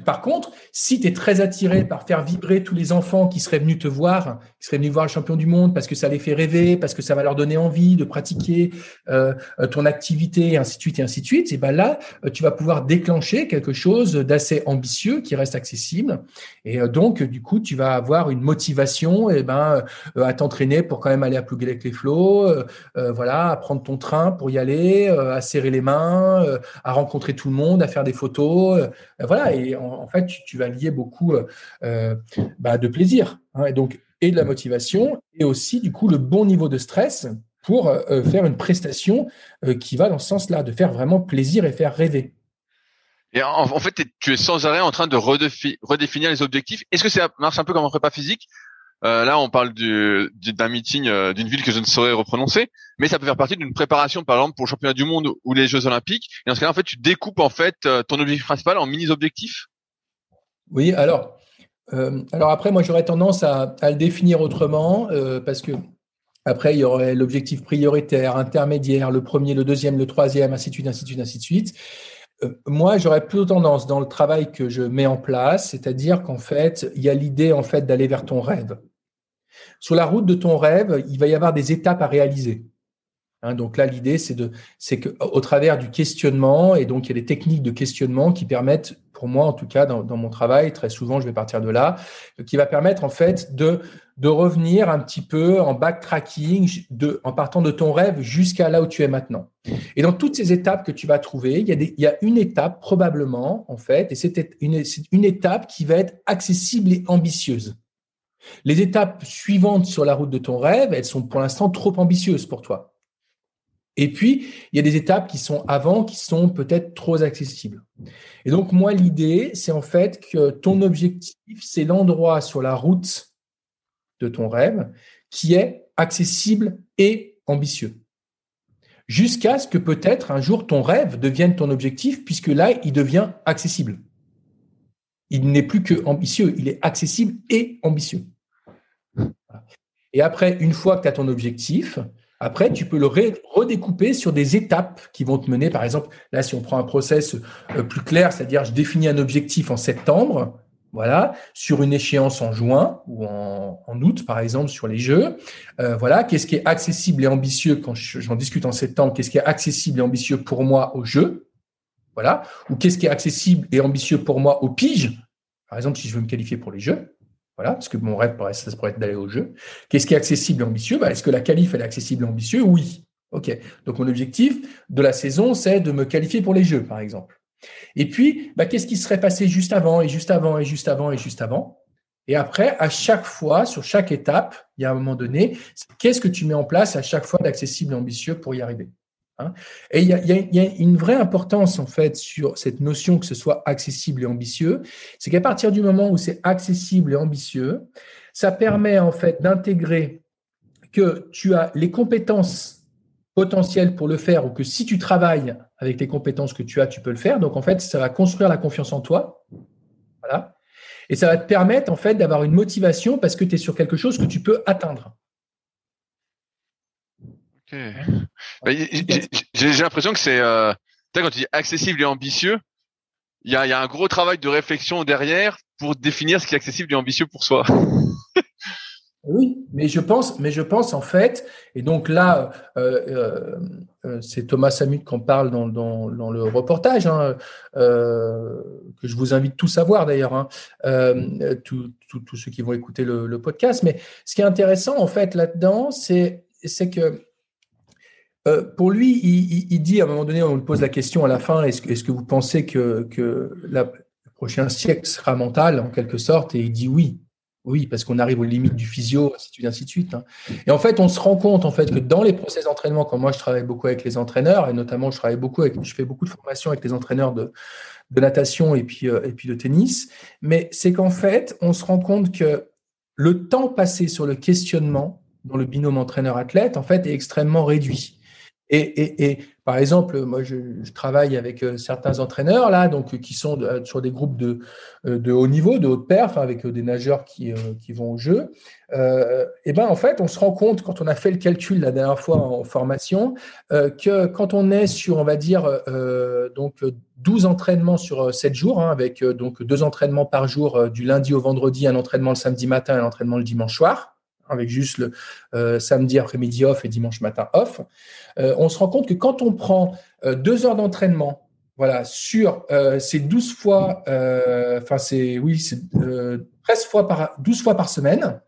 par contre, si tu es très attiré par faire vibrer tous les enfants qui seraient venus te voir, qui seraient venus voir le champion du monde parce que ça les fait rêver, parce que ça va leur donner envie de pratiquer euh, ton activité, et ainsi de suite, et ainsi de suite, et ben là, euh, tu vas pouvoir déclencher quelque chose d'assez ambitieux qui reste accessible. Et euh, donc, du coup, tu vas avoir une motivation et ben, euh, à t'entraîner pour quand même aller à avec les flots, voilà, à prendre ton train pour y aller, à serrer les mains, à rencontrer tout le monde, à faire des photos euh, voilà, et en, fait, tu, vas lier beaucoup euh, euh, bah, de plaisir, hein, et donc et de la motivation, et aussi du coup le bon niveau de stress pour faire une prestation qui va dans ce sens-là, de faire vraiment plaisir et faire rêver. Et en, fait, tu es sans arrêt en train de redéfinir les objectifs. Est-ce que ça marche un peu comme en prépa physique? Euh, là, on parle d'un meeting euh, d'une ville que je ne saurais reprononcer, mais ça peut faire partie d'une préparation, par exemple, pour le championnat du monde ou les Jeux Olympiques. Et dans ce cas-là, en fait, tu découpes en fait euh, ton objectif principal en mini-objectifs. Oui, alors, alors après, moi, j'aurais tendance à, le définir autrement, parce que après, il y aurait l'objectif prioritaire, intermédiaire, le premier, le deuxième, le troisième, ainsi de suite, ainsi de suite, ainsi de suite. Moi, j'aurais plutôt tendance dans le travail que je mets en place, c'est-à-dire qu'en fait, il y a l'idée en fait d'aller vers ton rêve. Sur la route de ton rêve, il va y avoir des étapes à réaliser. Hein, donc là, l'idée, c'est de, c'est que au travers du questionnement, et donc il y a des techniques de questionnement qui permettent, pour moi en tout cas, dans, mon travail, très souvent, je vais partir de là, qui va permettre en fait de revenir un petit peu en backtracking, en partant de ton rêve jusqu'à là où tu es maintenant. Et dans toutes ces étapes que tu vas trouver, il y a, une étape probablement en fait, et c'est une étape qui va être accessible et ambitieuse. Les étapes suivantes sur la route de ton rêve, elles sont pour l'instant trop ambitieuses pour toi. Et puis, il y a des étapes qui sont avant, qui sont peut-être trop accessibles. Et donc, moi, l'idée, c'est en fait que ton objectif, c'est l'endroit sur la route de ton rêve qui est accessible et ambitieux. Jusqu'à ce que peut-être un jour ton rêve devienne ton objectif, puisque là, il devient accessible. Il n'est plus que ambitieux, il est accessible et ambitieux. Et après, une fois que tu as ton objectif, après, tu peux le redécouper sur des étapes qui vont te mener, par exemple, là, si on prend un process euh, plus clair, c'est-à-dire je définis un objectif en septembre, voilà, sur une échéance en juin ou en, août, par exemple, sur les jeux. Euh, voilà, qu'est-ce qui est accessible et ambitieux quand j'en discute en septembre Qu'est-ce qui est accessible et ambitieux pour moi au jeu Voilà, ou qu'est-ce qui est accessible et ambitieux pour moi au pige Par exemple, si je veux me qualifier pour les jeux. Voilà, parce que mon rêve, ça pourrait être d'aller au jeu. Qu'est-ce qui est accessible et ambitieux? Bah, Est-ce que la qualif, est accessible et ambitieux Oui. OK. Donc, mon objectif de la saison, c'est de me qualifier pour les jeux, par exemple. Et puis, bah, qu'est-ce qui serait passé juste avant, et juste avant, et juste avant, et juste avant? Et après, à chaque fois, sur chaque étape, il y a un moment donné, qu'est-ce que tu mets en place à chaque fois d'accessible et ambitieux pour y arriver? Et il y, a, une vraie importance en fait sur cette notion que ce soit accessible et ambitieux, c'est qu'à partir du moment où c'est accessible et ambitieux, ça permet en fait d'intégrer que tu as les compétences potentielles pour le faire ou que si tu travailles avec les compétences que tu as, tu peux le faire. Donc en fait, ça va construire la confiance en toi. Voilà. Et ça va te permettre en fait d'avoir une motivation parce que tu es sur quelque chose que tu peux atteindre. Bah, j'ai l'impression que c'est euh, quand tu dis accessible et ambitieux, il y a, y a, un gros travail de réflexion derrière pour définir ce qui est accessible et ambitieux pour soi. oui, mais je pense, mais je pense en fait, et donc là, euh, euh, c'est Thomas Samut qu'on parle dans, dans, dans, le reportage, hein, que je vous invite tous à voir d'ailleurs, hein, tous ceux qui vont écouter le, le, podcast. Mais ce qui est intéressant en fait là-dedans, c'est que euh, pour lui, il, dit à un moment donné, on lui pose la question à la fin, est-ce que, vous pensez que, le prochain siècle sera mental en quelque sorte? Et il dit oui. Oui, parce qu'on arrive aux limites du physio, ainsi de suite, de suite. Hein. Et en fait, on se rend compte en fait que dans les process d'entraînement, comme moi je travaille beaucoup avec les entraîneurs, et notamment je travaille beaucoup avec, je fais beaucoup de formations avec les entraîneurs de, natation et puis, euh, et puis de tennis, mais c'est qu'en fait, on se rend compte que le temps passé sur le questionnement dans le binôme entraîneur-athlète, en fait, est extrêmement réduit. Et, par exemple, moi, je, travaille avec euh, certains entraîneurs là, donc qui sont euh, sur des groupes de, euh, haut niveau, de haute perf, avec des nageurs qui, qui vont au jeu. et ben, en fait, on se rend compte quand on a fait le calcul la dernière fois en formation que quand on est sur, on va dire, donc 12 entraînements sur 7 jours, hein, avec donc deux entraînements par jour du lundi au vendredi, un entraînement le samedi matin et un entraînement le dimanche soir avec juste le euh, samedi après-midi off et dimanche matin off, euh, on se rend compte que quand on prend euh, deux heures d'entraînement, voilà, sur ces 12 fois, enfin c'est oui, c'est 13 fois par 12 fois par semaine,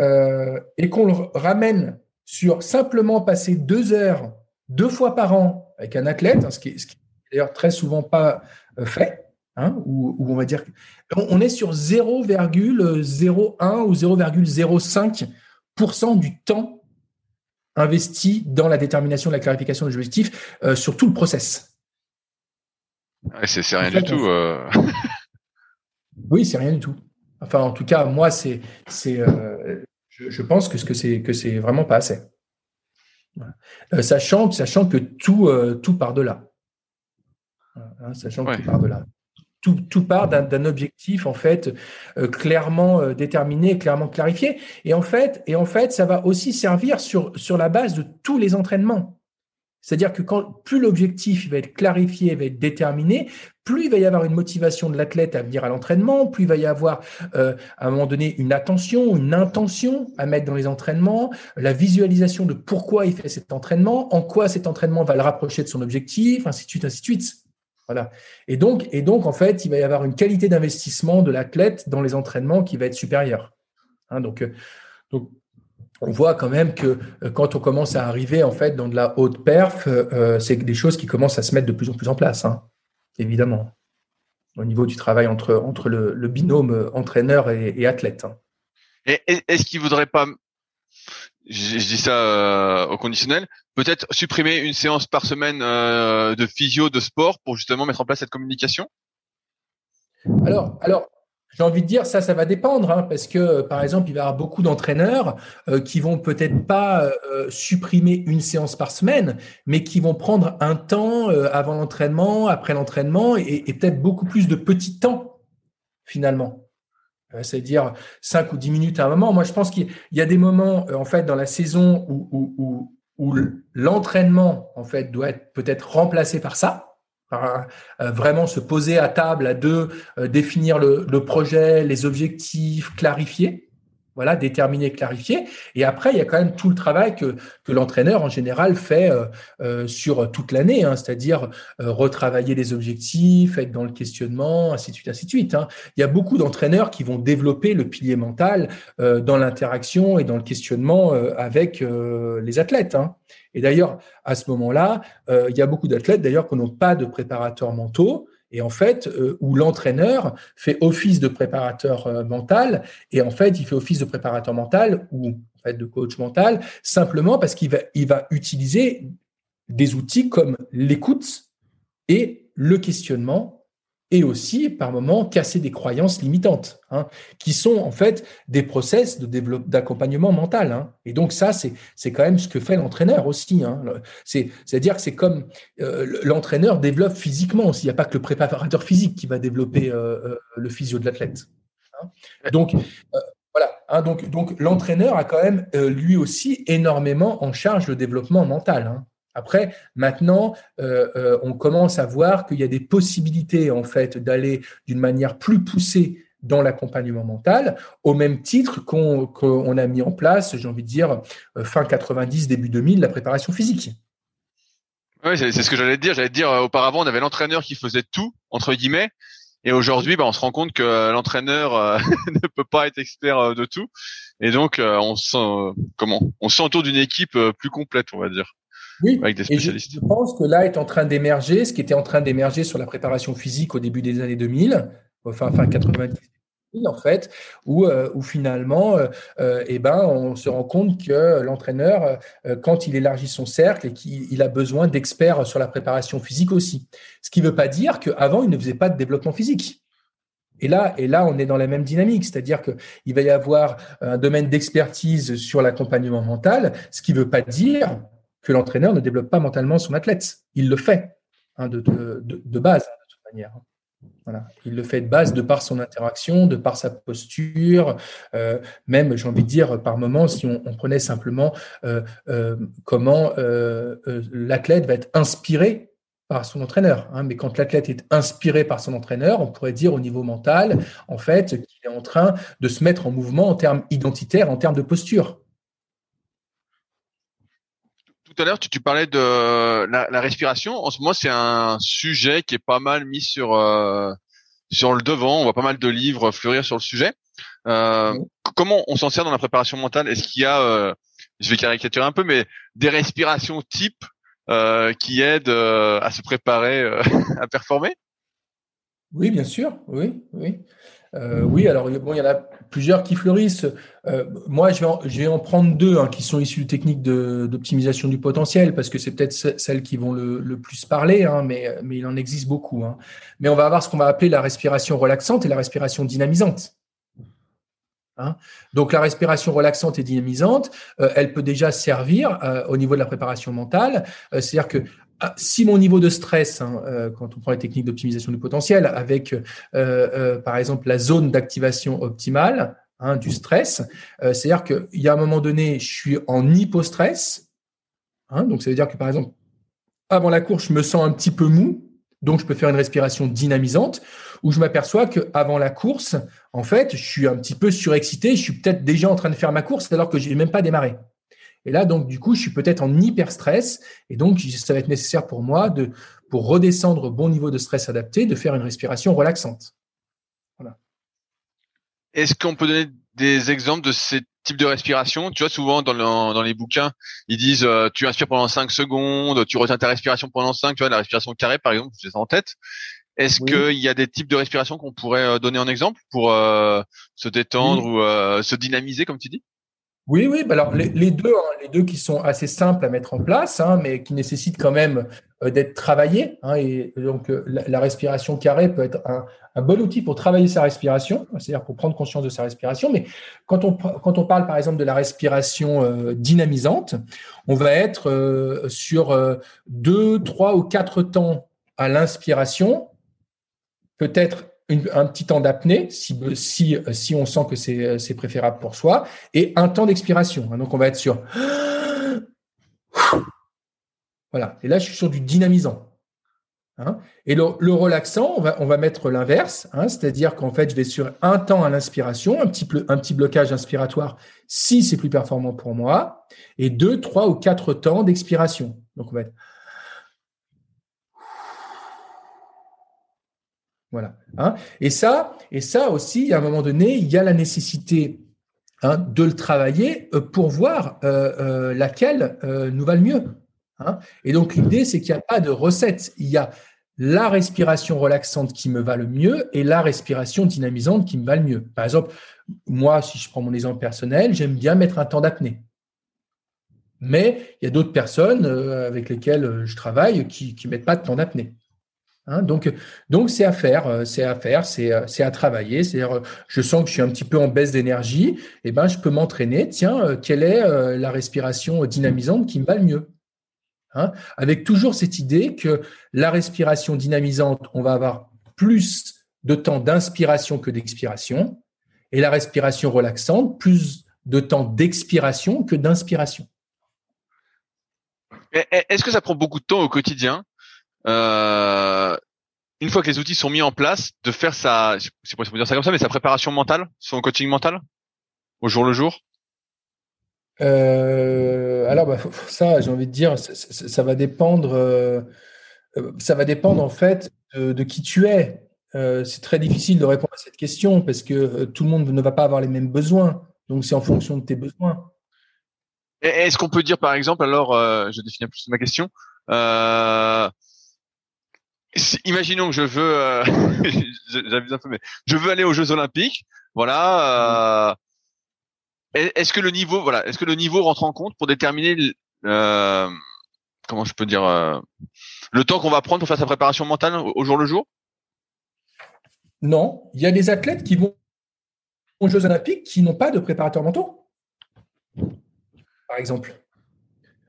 et qu'on le ramène sur simplement passer deux heures deux fois par an avec un athlète, hein, ce qui est, d'ailleurs très souvent pas fait, Hein, où, on va dire on est sur 0,01 ou 0,05% du temps investi dans la détermination de la clarification des objectifs euh, sur tout le process. c'est rien du tout. Euh. oui, c'est rien du tout. Enfin, en tout cas, moi, c'est, c'est, euh, je, pense que ce que c'est que c'est vraiment pas assez. sachant, sachant que tout, tout part de là. Hein, sachant que tout part de là tout, part d'un objectif en fait euh, clairement euh, déterminé, clairement clarifié. Et en fait, et en fait, ça va aussi servir sur sur la base de tous les entraînements. C'est-à-dire que plus l'objectif va être clarifié, va être déterminé, plus il va y avoir une motivation de l'athlète à venir à l'entraînement, plus il va y avoir euh, à un moment donné une attention, une intention à mettre dans les entraînements, la visualisation de pourquoi il fait cet entraînement, en quoi cet entraînement va le rapprocher de son objectif, ainsi de suite, ainsi de suite. Voilà. Et donc, et donc en fait, il va y avoir une qualité d'investissement de l'athlète dans les entraînements qui va être supérieure. Hein, donc, euh, donc on voit quand même que euh, quand on commence à arriver en fait dans de la haute perf, euh, c'est des choses qui commencent à se mettre de plus en plus en place, hein, évidemment, au niveau du travail entre, entre le, binôme entraîneur et, athlète. Hein. Est-ce qu'il voudrait pas, je, dis ça au conditionnel, peut-être supprimer une séance par semaine de physio, de sport pour justement mettre en place cette communication? Alors, alors, j'ai envie de dire, ça, ça va dépendre, hein, parce que, par exemple, il va y avoir beaucoup d'entraîneurs euh, qui vont peut-être pas euh, supprimer une séance par semaine, mais qui vont prendre un temps euh, avant l'entraînement, après l'entraînement, et, peut-être beaucoup plus de petits temps, finalement. C'est-à-dire 5 ou 10 minutes à un moment. Moi, je pense qu'il y a des moments, en fait, dans la saison où, où, l'entraînement, en fait, doit être peut-être remplacé par ça euh, vraiment se poser à table à deux, euh, définir le, projet, les objectifs, clarifier. Voilà, déterminer, clarifier. Et après, il y a quand même tout le travail que, que l'entraîneur en général fait euh, sur toute l'année, hein, c'est-à-dire retravailler les objectifs, être dans le questionnement, ainsi de suite, ainsi de suite. Hein. Il y a beaucoup d'entraîneurs qui vont développer le pilier mental dans l'interaction et dans le questionnement avec les athlètes. Hein. Et d'ailleurs, à ce moment-là, euh, il y a beaucoup d'athlètes d'ailleurs qui n'ont pas de préparateurs mentaux et en fait, euh, où l'entraîneur fait office de préparateur euh, mental, et en fait, il fait office de préparateur mental ou en fait, de coach mental, simplement parce qu'il va, il va utiliser des outils comme l'écoute et le questionnement et aussi par moments casser des croyances limitantes, hein, qui sont en fait des process de d'accompagnement mental. Hein. Et donc ça, c'est quand même ce que fait l'entraîneur aussi. Hein. C'est c'est à dire que c'est comme euh, l'entraîneur développe physiquement aussi. Il n'y a pas que le préparateur physique qui va développer euh, euh, le physio de l'athlète. Donc voilà. Donc donc l'entraîneur a quand même lui aussi énormément en charge le développement mental. Après, maintenant, euh, euh, on commence à voir qu'il y a des possibilités en fait d'aller d'une manière plus poussée dans l'accompagnement mental, au même titre qu'on a mis en place, j'ai envie de dire, euh, fin 90, début 2000, la préparation physique. Oui, c'est ce que j'allais dire. J'allais dire, auparavant, on avait l'entraîneur qui faisait tout, entre guillemets, et aujourd'hui, bah, on se rend compte que l'entraîneur ne peut pas être expert de tout, et donc on comment? On s'entoure d'une équipe plus complète, on va dire. Oui, avec des spécialistes. je, pense que là est en train d'émerger ce qui était en train d'émerger sur la préparation physique au début des années 2000, enfin fin 90 en fait, où, euh, où finalement, euh, euh, eh ben, on se rend compte que l'entraîneur, quand il élargit son cercle et qu'il a besoin d'experts sur la préparation physique aussi. Ce qui ne veut pas dire qu'avant, il ne faisait pas de développement physique. Et là, et là, on est dans la même dynamique, c'est-à-dire qu'il va y avoir un domaine d'expertise sur l'accompagnement mental, ce qui ne veut pas dire que l'entraîneur ne développe pas mentalement son athlète. Il le fait hein, de, base, de toute manière. Il le fait de base de par son interaction, de par sa posture, euh, même, j'ai envie de dire, par moment, si on, prenait simplement euh, euh, comment l'athlète va être inspiré par son entraîneur. Hein. Mais quand l'athlète est inspiré par son entraîneur, on pourrait dire au niveau mental, en fait, qu'il est en train de se mettre en mouvement en termes identitaires, en termes de posture tout à l'heure, tu, parlais de la, respiration. En ce moment, c'est un sujet qui est pas mal mis sur euh, sur le devant. On voit pas mal de livres fleurir sur le sujet. Euh, comment on s'en sert dans la préparation mentale? Est-ce qu'il y a, euh, je vais caricaturer un peu, mais des respirations type qui aident à se préparer à performer? Oui, bien sûr. Oui, oui. Euh, oui, alors bon, il y en a plusieurs qui fleurissent. Euh, moi, je vais, en, prendre deux hein, qui sont issues de techniques d'optimisation du potentiel, parce que c'est peut-être celles qui vont le, plus parler, hein, mais, il en existe beaucoup. Hein. Mais on va avoir ce qu'on va appeler la respiration relaxante et la respiration dynamisante. Donc la respiration relaxante et dynamisante, euh, elle peut déjà servir au niveau de la préparation mentale. C'est-à-dire que si mon niveau de stress, hein, euh, quand on prend les techniques d'optimisation du potentiel, avec euh, euh, par exemple la zone d'activation optimale hein, du stress, c'est-à-dire qu'il y a un moment donné, je suis en hypostress, hein, donc ça veut dire que par exemple, avant la course, je me sens un petit peu mou, donc je peux faire une respiration dynamisante, ou je m'aperçois qu'avant la course, en fait, je suis un petit peu surexcité, je suis peut-être déjà en train de faire ma course alors que je n'ai même pas démarré. Et là, donc, du coup, je suis peut-être en hyper stress, et donc ça va être nécessaire pour moi de, pour redescendre au bon niveau de stress adapté, de faire une respiration relaxante. Voilà. Est-ce qu'on peut donner des exemples de ces type de respiration? Tu vois, souvent dans, dans les bouquins, ils disent euh, tu inspires pendant 5 secondes, tu retiens ta respiration pendant 5, tu vois, la respiration carrée par exemple, j'ai ça en tête. Est-ce qu'il y a des types de respiration qu'on pourrait euh, donner en exemple pour euh, se détendre ou se dynamiser, comme tu dis? Oui, oui. Bah alors les, deux, hein, les deux qui sont assez simples à mettre en place, hein, mais qui nécessitent quand même euh, d'être travaillés. Hein, et donc euh, la, respiration carrée peut être un, bon outil pour travailler sa respiration, c'est-à-dire pour prendre conscience de sa respiration. Mais quand on quand on parle par exemple de la respiration euh, dynamisante, on va être sur deux, trois ou quatre temps à l'inspiration, peut-être un petit temps d'apnée, si, si, si on sent que c'est préférable pour soi, et un temps d'expiration. Donc, on va être sur. Voilà. Et là, je suis sur du dynamisant. Hein. et le, relaxant, on va, on va mettre l'inverse, hein, c'est-à-dire qu'en fait, je vais sur un temps à l'inspiration, un petit, un petit blocage inspiratoire si c'est plus performant pour moi, et deux, trois ou quatre temps d'expiration. Donc, on va être. Voilà. Hein. et ça, et ça aussi, à un moment donné, il y a la nécessité hein, de le travailler euh, pour voir euh, euh, laquelle nous va le mieux. Hein. et donc l'idée, c'est qu'il n'y a pas de recette. Il y a la respiration relaxante qui me va le mieux et la respiration dynamisante qui me va le mieux. Par exemple, moi, si je prends mon exemple personnel, j'aime bien mettre un temps d'apnée. Mais il y a d'autres personnes avec lesquelles je travaille qui ne mettent pas de temps d'apnée. Hein, donc, donc c'est à faire, euh, c'est à faire, c'est, euh, à travailler. cest euh, je sens que je suis un petit peu en baisse d'énergie, eh ben, je peux m'entraîner. Tiens, quelle est la respiration dynamisante qui me va le mieux hein, Avec toujours cette idée que la respiration dynamisante, on va avoir plus de temps d'inspiration que d'expiration, et la respiration relaxante, plus de temps d'expiration que d'inspiration. Est-ce que ça prend beaucoup de temps au quotidien? Euh, une fois que les outils sont mis en place, de faire sa, je sais pas si on peut dire ça comme ça, mais sa préparation mentale, son coaching mental, au jour le jour? Euh, alors, bah, ça, j'ai envie de dire, ça, va dépendre. Euh, ça va dépendre en fait de, qui tu es. c'est très difficile de répondre à cette question parce que tout le monde ne va pas avoir les mêmes besoins. Donc, c'est en fonction de tes besoins. Est-ce qu'on peut dire, par exemple, alors, je définis plus ma question, euh, imaginons que je veux, euh, je veux aller aux Jeux Olympiques. Voilà. Euh, est-ce que le niveau, voilà, est-ce que le niveau rentre en compte pour déterminer, euh, comment je peux dire, le temps qu'on va prendre pour faire sa préparation mentale au, jour le jour? Non, il y a des athlètes qui vont aux Jeux Olympiques qui n'ont pas de préparateur mentaux, par exemple.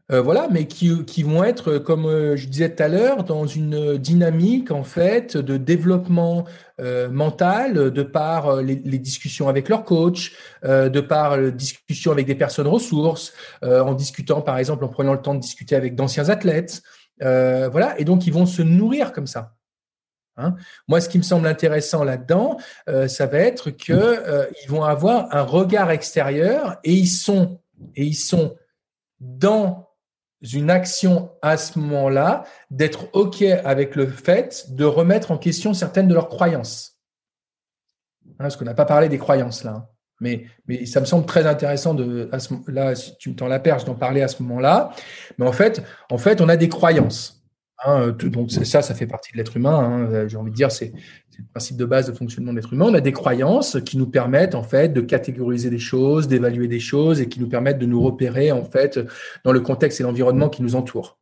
Euh, voilà, mais qui, vont être, comme euh, je disais tout à l'heure, dans une dynamique en fait de développement euh, mental, de par les, discussions avec leur coach, de par les discussions avec des personnes ressources, en discutant par exemple, en prenant le temps de discuter avec d'anciens athlètes, voilà, et donc ils vont se nourrir comme ça. Hein. Moi, ce qui me semble intéressant là-dedans, ça va être que ils vont avoir un regard extérieur et ils sont et ils sont dans une action à ce moment-là d'être OK avec le fait de remettre en question certaines de leurs croyances. Hein, parce qu'on n'a pas parlé des croyances là. Hein. Mais, ça me semble très intéressant de, à ce, là, si tu me tends la perche d'en parler à ce moment-là. Mais en fait, en fait, on a des croyances. Hein, donc ça, ça fait partie de l'être humain. Hein, j'ai envie de dire, c'est le principe de base de fonctionnement de l'être humain. On a des croyances qui nous permettent en fait de catégoriser des choses, d'évaluer des choses et qui nous permettent de nous repérer en fait dans le contexte et l'environnement qui nous entoure.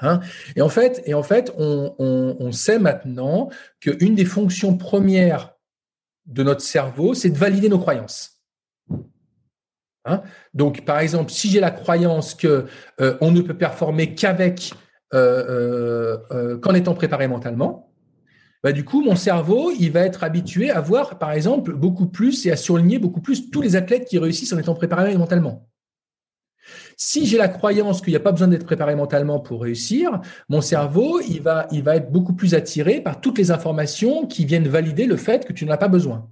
Hein? Et en fait, et en fait, on, sait maintenant qu'une des fonctions premières de notre cerveau, c'est de valider nos croyances. Hein? Donc, par exemple, si j'ai la croyance que euh, on ne peut performer qu'avec euh, euh, qu'en étant préparé mentalement, bah, du coup, mon cerveau, il va être habitué à voir, par exemple, beaucoup plus et à surligner beaucoup plus tous les athlètes qui réussissent en étant préparés mentalement. Si j'ai la croyance qu'il n'y a pas besoin d'être préparé mentalement pour réussir, mon cerveau, il va, il va être beaucoup plus attiré par toutes les informations qui viennent valider le fait que tu n'en as pas besoin.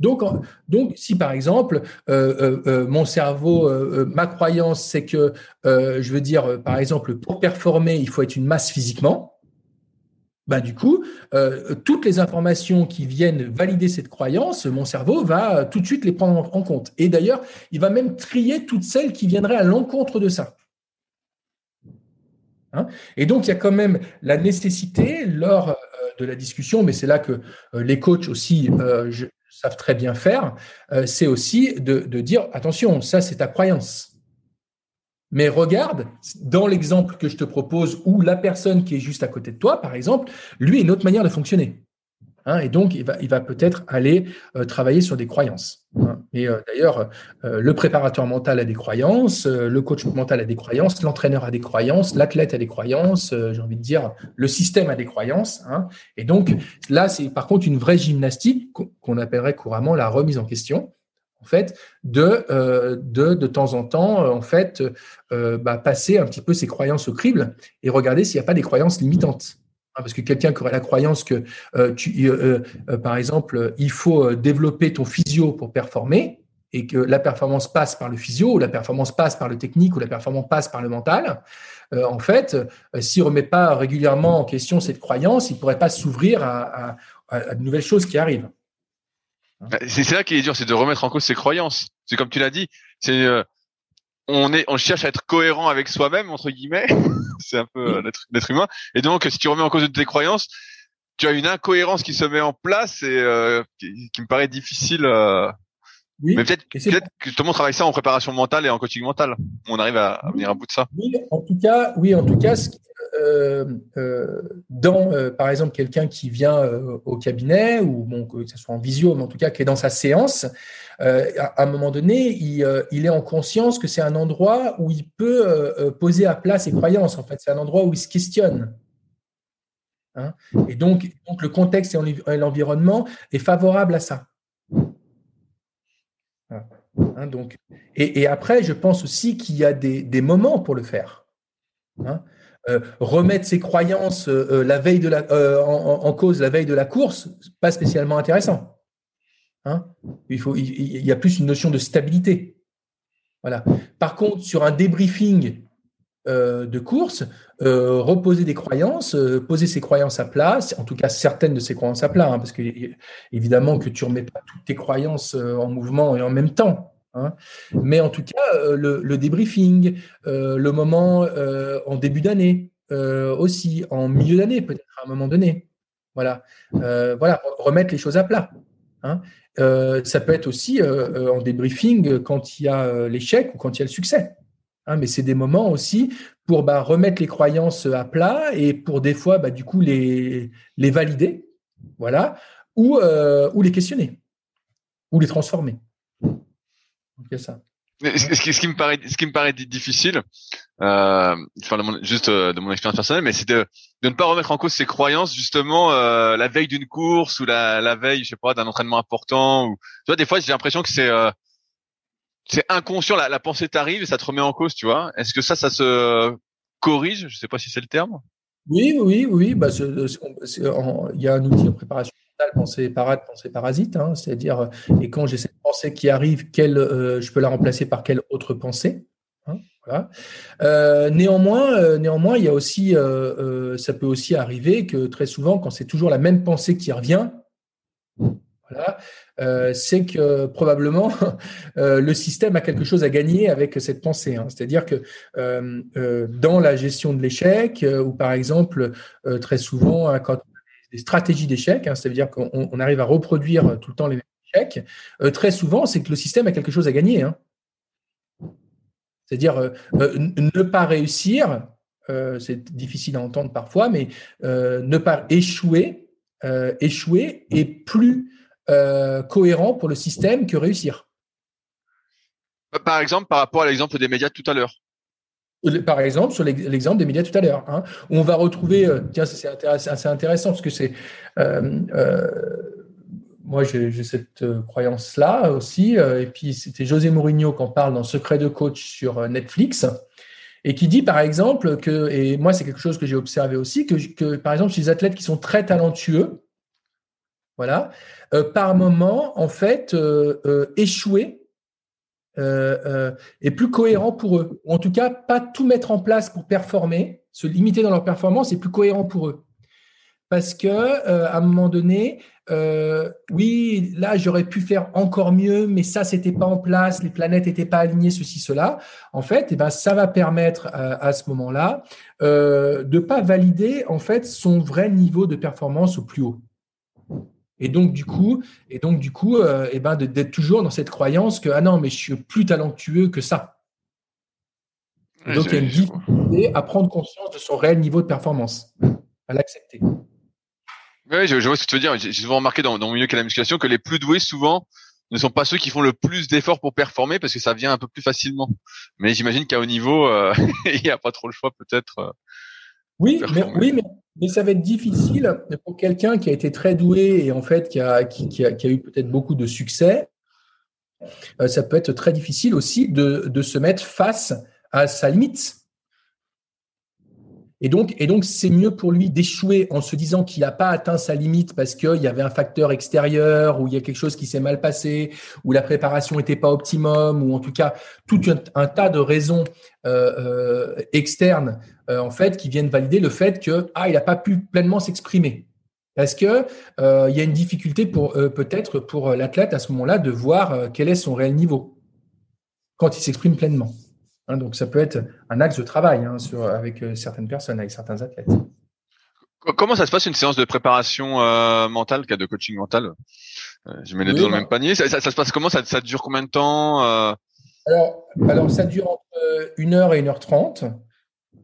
Donc, donc, si par exemple, euh, euh, euh, mon cerveau, ma croyance, c'est que, je veux dire, par exemple, pour performer, il faut être une masse physiquement. Ben, du coup, toutes les informations qui viennent valider cette croyance, mon cerveau va tout de suite les prendre en compte. Et d'ailleurs, il va même trier toutes celles qui viendraient à l'encontre de ça. Hein? Et donc, il y a quand même la nécessité, lors de la discussion, mais c'est là que les coachs aussi, savent très bien faire, euh, c'est aussi de, dire attention, ça c'est ta croyance. Mais regarde, dans l'exemple que je te propose, où la personne qui est juste à côté de toi, par exemple, lui a une autre manière de fonctionner. Hein, et donc, il va, il va peut-être aller euh, travailler sur des croyances. Hein. Et euh, d'ailleurs, euh, le préparateur mental a des croyances, le coach mental a des croyances, l'entraîneur a des croyances, l'athlète a des croyances, j'ai envie de dire, le système a des croyances. Hein. Et donc, là, c'est par contre une vraie gymnastique qu'on appellerait couramment la remise en question. En fait, de, de, de temps en temps, en fait, bah, passer un petit peu ses croyances au crible et regarder s'il n'y a pas des croyances limitantes. Hein, parce que quelqu'un qui aurait la croyance que, euh, euh, euh, par exemple, il faut développer ton physio pour performer, et que la performance passe par le physio, ou la performance passe par le technique, ou la performance passe par le mental, en fait, s'il ne remet pas régulièrement en question cette croyance, il ne pourrait pas s'ouvrir à, de nouvelles choses qui arrivent. C'est ça qui est dur, c'est de remettre en cause ses croyances. C'est comme tu l'as dit, c'est on est, on cherche à être cohérent avec soi-même entre guillemets. c'est un peu euh, l'être humain. Et donc, si tu remets en cause de tes croyances, tu as une incohérence qui se met en place et euh, qui, me paraît difficile. Euh, oui, mais peut-être peut que tout le monde travaille ça en préparation mentale et en coaching mental. On arrive à, venir à bout de ça. Oui, en tout cas, oui, en tout cas, dans, par exemple, quelqu'un qui vient au cabinet ou bon, que ce soit en visio, mais en tout cas qui est dans sa séance, euh, à un moment donné, euh, il, est en conscience que c'est un endroit où il peut euh, poser à plat ses croyances. En fait, c'est un endroit où il se questionne. Hein. et donc, donc, le contexte et l'environnement est favorable à ça. Hein, donc, et, après, je pense aussi qu'il y a des, moments pour le faire. Hein. Remettre ses croyances la veille de la, en, cause la veille de la course, pas spécialement intéressant. Hein? Il, faut, y a plus une notion de stabilité. Par contre, sur un débriefing euh, de course, euh, reposer des croyances, euh, poser ses croyances à plat, en tout cas certaines de ses croyances à plat, hein, parce que évidemment que tu remets pas toutes tes croyances en mouvement et en même temps. Hein. Mais en tout cas, le, débriefing, le moment en début d'année aussi, en milieu d'année peut-être à un moment donné. Voilà, voilà, remettre les choses à plat. Hein. Euh, ça peut être aussi euh, euh, en débriefing quand il y a l'échec ou quand il y a le succès. Hein, mais c'est des moments aussi pour bah, remettre les croyances à plat et pour des fois, bah, du coup, les, valider, voilà, ou les questionner, ou les transformer. Ce qui, me paraît, ce qui me paraît difficile, euh, juste de mon expérience personnelle, mais c'est de, de ne pas remettre en cause ses croyances justement euh, la veille d'une course ou la, la veille, je sais pas, d'un entraînement important. Ou tu vois, des fois j'ai l'impression que c'est euh, c'est inconscient, la, la pensée t'arrive et ça te remet en cause, tu vois. Est-ce que ça, ça se corrige? Je sais pas si c'est le terme. Oui, oui, oui. Bah, il y a un outil en préparation pensée parade, pensée parasite, hein, c'est-à-dire, euh, et quand j'ai cette pensée qui arrive, quelle, euh, je peux la remplacer par quelle autre pensée hein, voilà. Euh, néanmoins, néanmoins, il y a aussi, ça peut aussi arriver que très souvent, quand c'est toujours la même pensée qui revient, voilà, c'est que probablement le système a quelque chose à gagner avec cette pensée. Hein. C'est-à-dire que dans la gestion de l'échec, ou par exemple, très souvent, quand des stratégies d'échec, hein, c'est-à-dire qu'on arrive à reproduire tout le temps les échecs, euh, très souvent, c'est que le système a quelque chose à gagner. Hein. C'est-à-dire euh, euh, ne pas réussir, c'est difficile à entendre parfois, mais ne pas échouer, échouer est plus cohérent pour le système que réussir. Par exemple, par rapport à l'exemple des médias tout à l'heure. Par exemple, sur l'exemple des médias tout à l'heure, hein, où on va retrouver, euh, tiens, c'est assez intéressant parce que c'est, euh, euh, moi, j'ai cette croyance-là aussi. et puis, c'était José Mourinho qui en parle dans Secret de coach sur Netflix et qui dit par exemple que, et moi c'est quelque chose que j'ai observé aussi, que, que, par exemple chez les athlètes qui sont très talentueux, voilà, euh, par moment en fait euh, euh, échouer est plus cohérent pour eux, ou en tout cas pas tout mettre en place pour performer, se limiter dans leur performance est plus cohérent pour eux, parce que à un moment donné euh, oui, là, j'aurais pu faire encore mieux, mais ça, c'était pas en place, les planètes n'étaient pas alignées, ceci, cela. En fait, eh ben, ça va permettre euh, à, ce moment-là euh, de pas valider en fait son vrai niveau de performance au plus haut. Et donc du coup, et donc du coup, euh, eh ben, d'être toujours dans cette croyance que ah non, mais je suis plus talentueux que ça. donc il y a une difficulté à prendre conscience de son réel niveau de performance, à l'accepter. Oui, je, vois ce que tu veux dire. J'ai souvent remarqué dans, dans mon milieu qu'à la musculation que les plus doués souvent ne sont pas ceux qui font le plus d'efforts pour performer parce que ça vient un peu plus facilement. Mais j'imagine qu'à haut niveau, euh, il n'y a pas trop le choix peut-être. Oui, mais, oui mais, mais, ça va être difficile pour quelqu'un qui a été très doué et en fait qui a, qui, qui a, qui a eu peut-être beaucoup de succès. Euh, ça peut être très difficile aussi de, de se mettre face à sa limite. Et donc, c'est mieux pour lui d'échouer en se disant qu'il n'a pas atteint sa limite parce qu'il y avait un facteur extérieur ou il y a quelque chose qui s'est mal passé ou la préparation n'était pas optimum ou en tout cas tout un, tas de raisons euh, euh, externes euh, en fait qui viennent valider le fait que ah il n'a pas pu pleinement s'exprimer parce que il y a une difficulté pour peut-être pour l'athlète à ce moment-là de voir quel est son réel niveau quand il s'exprime pleinement. Hein, donc, ça peut être un axe de travail hein, avec euh, certaines personnes, avec certains athlètes. Comment ça se passe une séance de préparation euh, mentale, cas de coaching mental? Euh, Je mets les deux dans le même panier. Ça, se passe comment? Ça, dure combien de temps alors, ça dure entre 1 heure et 1 heure 30,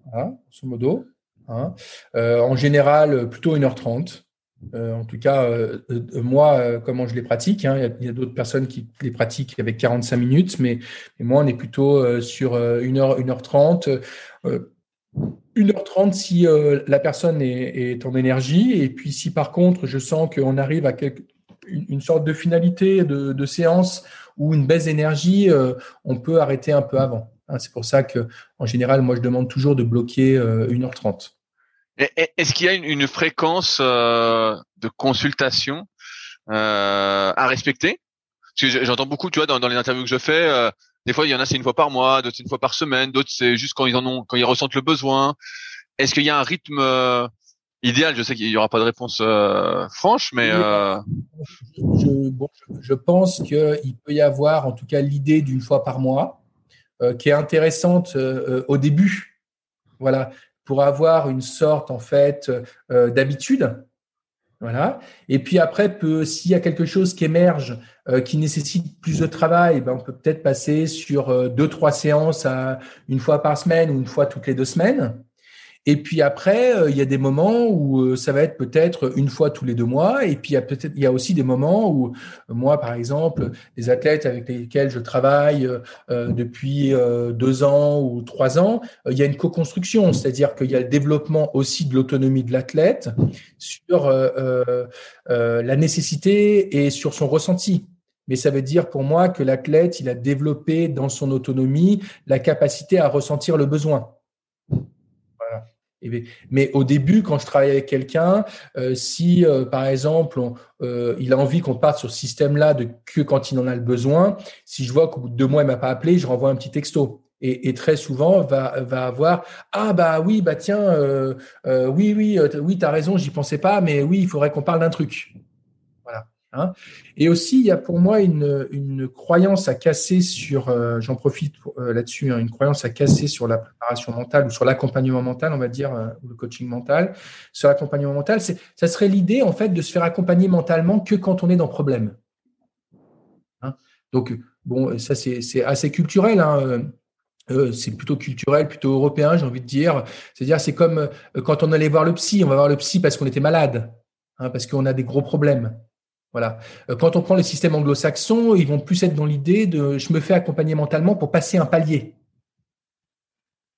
grosso modo. Hein. en général, plutôt 1 heure 30. Euh, en tout cas, euh, euh, moi, comment je les pratique. Hein, il y a, d'autres personnes qui les pratiquent avec 45 minutes, mais, moi, on est plutôt sur 1 heure, 1 heure 30. 1h30 si la personne est, en énergie, et puis si par contre je sens qu'on arrive à une, sorte de finalité de, séance ou une baisse d'énergie, on peut arrêter un peu avant. Hein. c'est pour ça que, en général, moi je demande toujours de bloquer 1h30. Est-ce qu'il y a une, fréquence euh, de consultation euh, à respecter? Parce que j'entends beaucoup, tu vois, dans, les interviews que je fais, euh, des fois il y en a c'est une fois par mois, d'autres c'est une fois par semaine, d'autres c'est juste quand ils en ont, quand ils ressentent le besoin. Est-ce qu'il y a un rythme idéal? Je sais qu'il y aura pas de réponse franche, mais je, je pense qu'il peut y avoir en tout cas l'idée d'une fois par mois, qui est intéressante au début. Voilà, pour avoir une sorte en fait euh, d'habitude. Voilà. Et puis après, s'il y a quelque chose qui émerge, euh, qui nécessite plus de travail, ben on peut peut-être passer sur euh, deux, trois séances à, une fois par semaine ou une fois toutes les deux semaines. Et puis après, euh, il y a des moments où euh, ça va être peut-être une fois tous les deux mois. Et puis il y a peut-être, il y a aussi des moments où euh, moi, par exemple, les athlètes avec lesquels je travaille depuis deux ans ou trois ans, il y a une co-construction, c'est-à-dire qu'il y a le développement aussi de l'autonomie de l'athlète sur la nécessité et sur son ressenti. Mais ça veut dire pour moi que l'athlète, il a développé dans son autonomie la capacité à ressentir le besoin. Mais au début, quand je travaille avec quelqu'un, euh, si euh, par exemple euh, il a envie qu'on parte sur ce système-là de que quand il en a le besoin, si je vois qu'au bout de deux mois il m'a pas appelé, je renvoie un petit texto. Et, et très souvent va va avoir ah bah oui bah tiens oui oui oui t'as raison j'y pensais pas mais oui il faudrait qu'on parle d'un truc. Hein. et aussi, il y a pour moi une, croyance à casser sur, euh, j'en profite euh, là-dessus, hein, une croyance à casser sur la préparation mentale ou sur l'accompagnement mental, on va dire, euh, ou le coaching mental. Sur l'accompagnement mental, c'est, ça serait l'idée en fait de se faire accompagner mentalement que quand on est dans problème. Hein. Donc bon, ça c'est, assez culturel. c'est plutôt culturel, plutôt européen, j'ai envie de dire. C'est-à-dire, c'est comme quand on allait voir le psy, on va voir le psy parce qu'on était malade, parce qu'on a des gros problèmes. Voilà. Euh, quand on prend les systèmes anglo-saxons, ils vont plus être dans l'idée de je me fais accompagner mentalement pour passer un palier.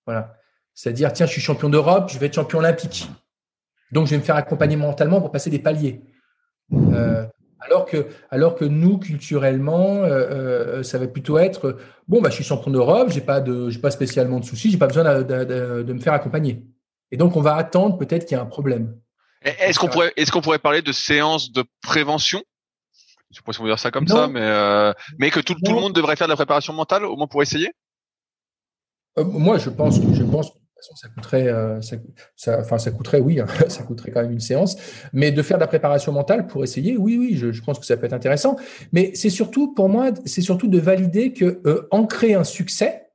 Voilà. C'est-à-dire, tiens, je suis champion d'Europe, je vais être champion olympique. Donc, je vais me faire accompagner mentalement pour passer des paliers. Euh, Alors que, alors que nous, culturellement, ça va plutôt être bon, bah, je suis champion d'Europe, j'ai pas de, pas spécialement de soucis, j'ai pas besoin de, de, me faire accompagner. Et donc, on va attendre peut-être qu'il y a un problème. Est-ce qu'on pourrait, est-ce qu'on pourrait parler de séance de prévention? Je sais pas si on dire ça comme ça, mais mais que tout, tout le monde devrait faire de la préparation mentale, au moins pour essayer? moi, je pense que je pense ça coûterait, euh, ça, enfin, ça coûterait, oui, hein, ça coûterait quand même une séance. Mais de faire de la préparation mentale pour essayer, oui, oui, je, pense que ça peut être intéressant. Mais c'est surtout, pour moi, c'est surtout de valider que euh, ancrer un succès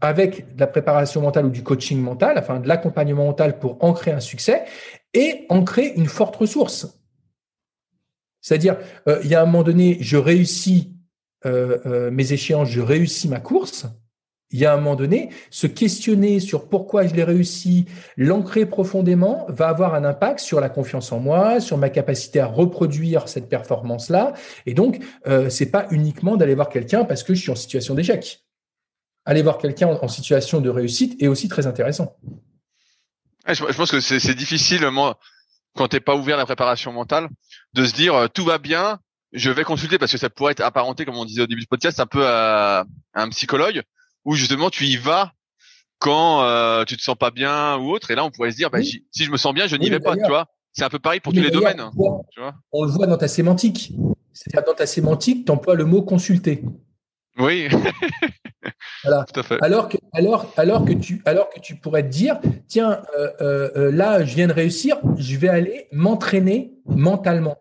avec de la préparation mentale ou du coaching mental, enfin de l'accompagnement mental pour ancrer un succès et ancrer une forte ressource. C'est-à-dire, euh, il y a un moment donné, je réussis mes échéances, je réussis ma course il y a un moment donné, se questionner sur pourquoi je l'ai réussi, l'ancrer profondément, va avoir un impact sur la confiance en moi, sur ma capacité à reproduire cette performance-là. Et donc, euh, c'est pas uniquement d'aller voir quelqu'un parce que je suis en situation d'échec. Aller voir quelqu'un en, situation de réussite est aussi très intéressant. je, pense que c'est difficile, moi, quand t'es pas ouvert à la préparation mentale, de se dire euh, tout va bien, je vais consulter parce que ça pourrait être apparenté, comme on disait au début du podcast, un peu à un psychologue où justement tu y vas quand euh, tu te sens pas bien ou autre. Et là, on pourrait se dire, bah, si je me sens bien, je n'y vais pas. Tu vois, c'est un peu pareil pour tous les domaines. On, le voit dans ta sémantique. C'est-à-dire dans ta sémantique, tu emploies le mot consulter. Oui. voilà. Tout à fait. Alors que, alors, alors que tu, alors que tu pourrais te dire, tiens, euh, euh, là, je viens de réussir, je vais aller m'entraîner mentalement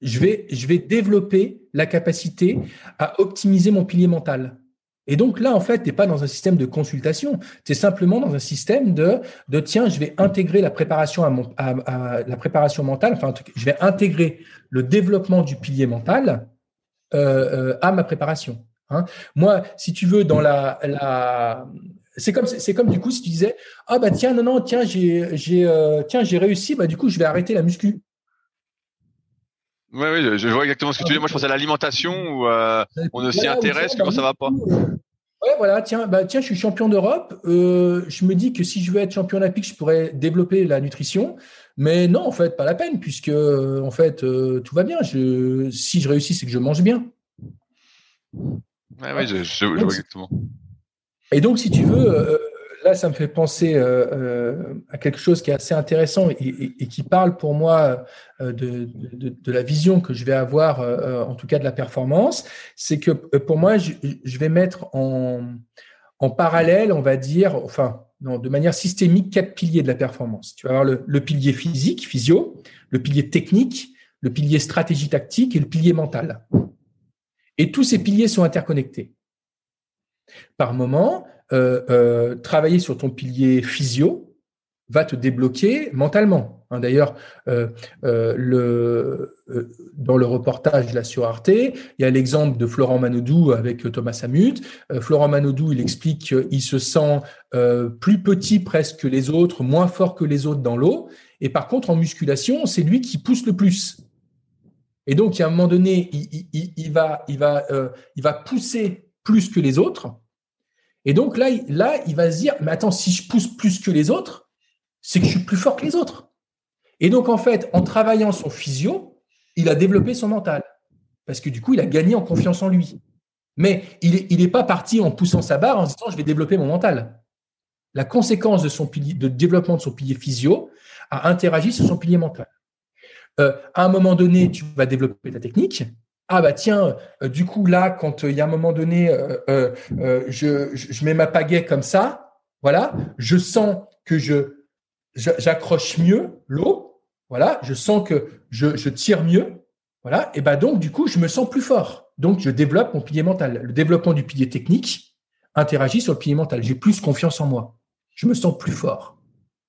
je vais, je vais développer la capacité à optimiser mon pilier mental. Et donc là, en fait, tu n'es pas dans un système de consultation, tu es simplement dans un système de, de tiens, je vais intégrer la préparation à, mon, à, la préparation mentale, enfin, je vais intégrer le développement du pilier mental euh, euh, à ma préparation. Hein. Moi, si tu veux, dans la, la c'est comme c'est comme du coup si tu disais ah bah tiens non non tiens j'ai j'ai euh, tiens j'ai réussi bah du coup je vais arrêter la muscu oui, oui, je vois exactement ce que tu dis. Moi, je pense à l'alimentation où euh, on ne s'y intéresse que quand ça va pas. Ouais, voilà, tiens, bah, tiens, je suis champion d'Europe. Euh, je me dis que si je veux être champion olympique, je pourrais développer la nutrition. Mais non, en fait, pas la peine, puisque en fait, euh, tout va bien. Je, si je réussis, c'est que je mange bien. Oui, ouais, je, je, vois exactement. Et donc, si tu veux, là, ça me fait penser euh, euh, à quelque chose qui est assez intéressant et, qui parle pour moi euh, de, la vision que je vais avoir, en tout cas de la performance. C'est que pour moi, je, vais mettre en, parallèle, on va dire, enfin, de manière systémique, quatre piliers de la performance. Tu vas avoir le, le pilier physique, physio, le pilier technique, le pilier stratégie tactique et le pilier mental. Et tous ces piliers sont interconnectés. Par moment, euh, euh, travailler sur ton pilier physio va te débloquer mentalement. Hein, D'ailleurs, euh, le, dans le reportage là sur Arte, il y a l'exemple de Florent Manodou avec Thomas Samut. Florent Manodou, il explique qu'il se sent plus petit presque que les autres, moins fort que les autres dans l'eau. Et par contre, en musculation, c'est lui qui pousse le plus. Et donc, a un moment donné, il, il, il va, il, va, il va pousser plus que les autres. Et donc là, là, il va se dire, mais attends, si je pousse plus que les autres, c'est que je suis plus fort que les autres. Et donc, en fait, en travaillant son physio, il a développé son mental. Parce que du coup, il a gagné en confiance en lui. Mais il n'est est pas parti en poussant sa barre en se disant, je vais développer mon mental. La conséquence de son de développement de son pilier physio a interagi sur son pilier mental. Euh, à un moment donné, tu vas développer ta technique ah bah tiens, euh, du coup là, quand euh, il y a un moment donné, je, je, mets ma pagaie comme ça, voilà, je sens que je j'accroche mieux l'eau, voilà, je sens que je, tire mieux, voilà, et bah donc du coup je me sens plus fort, donc je développe mon pilier mental. Le développement du pilier technique interagit sur le pilier mental. J'ai plus confiance en moi, je me sens plus fort.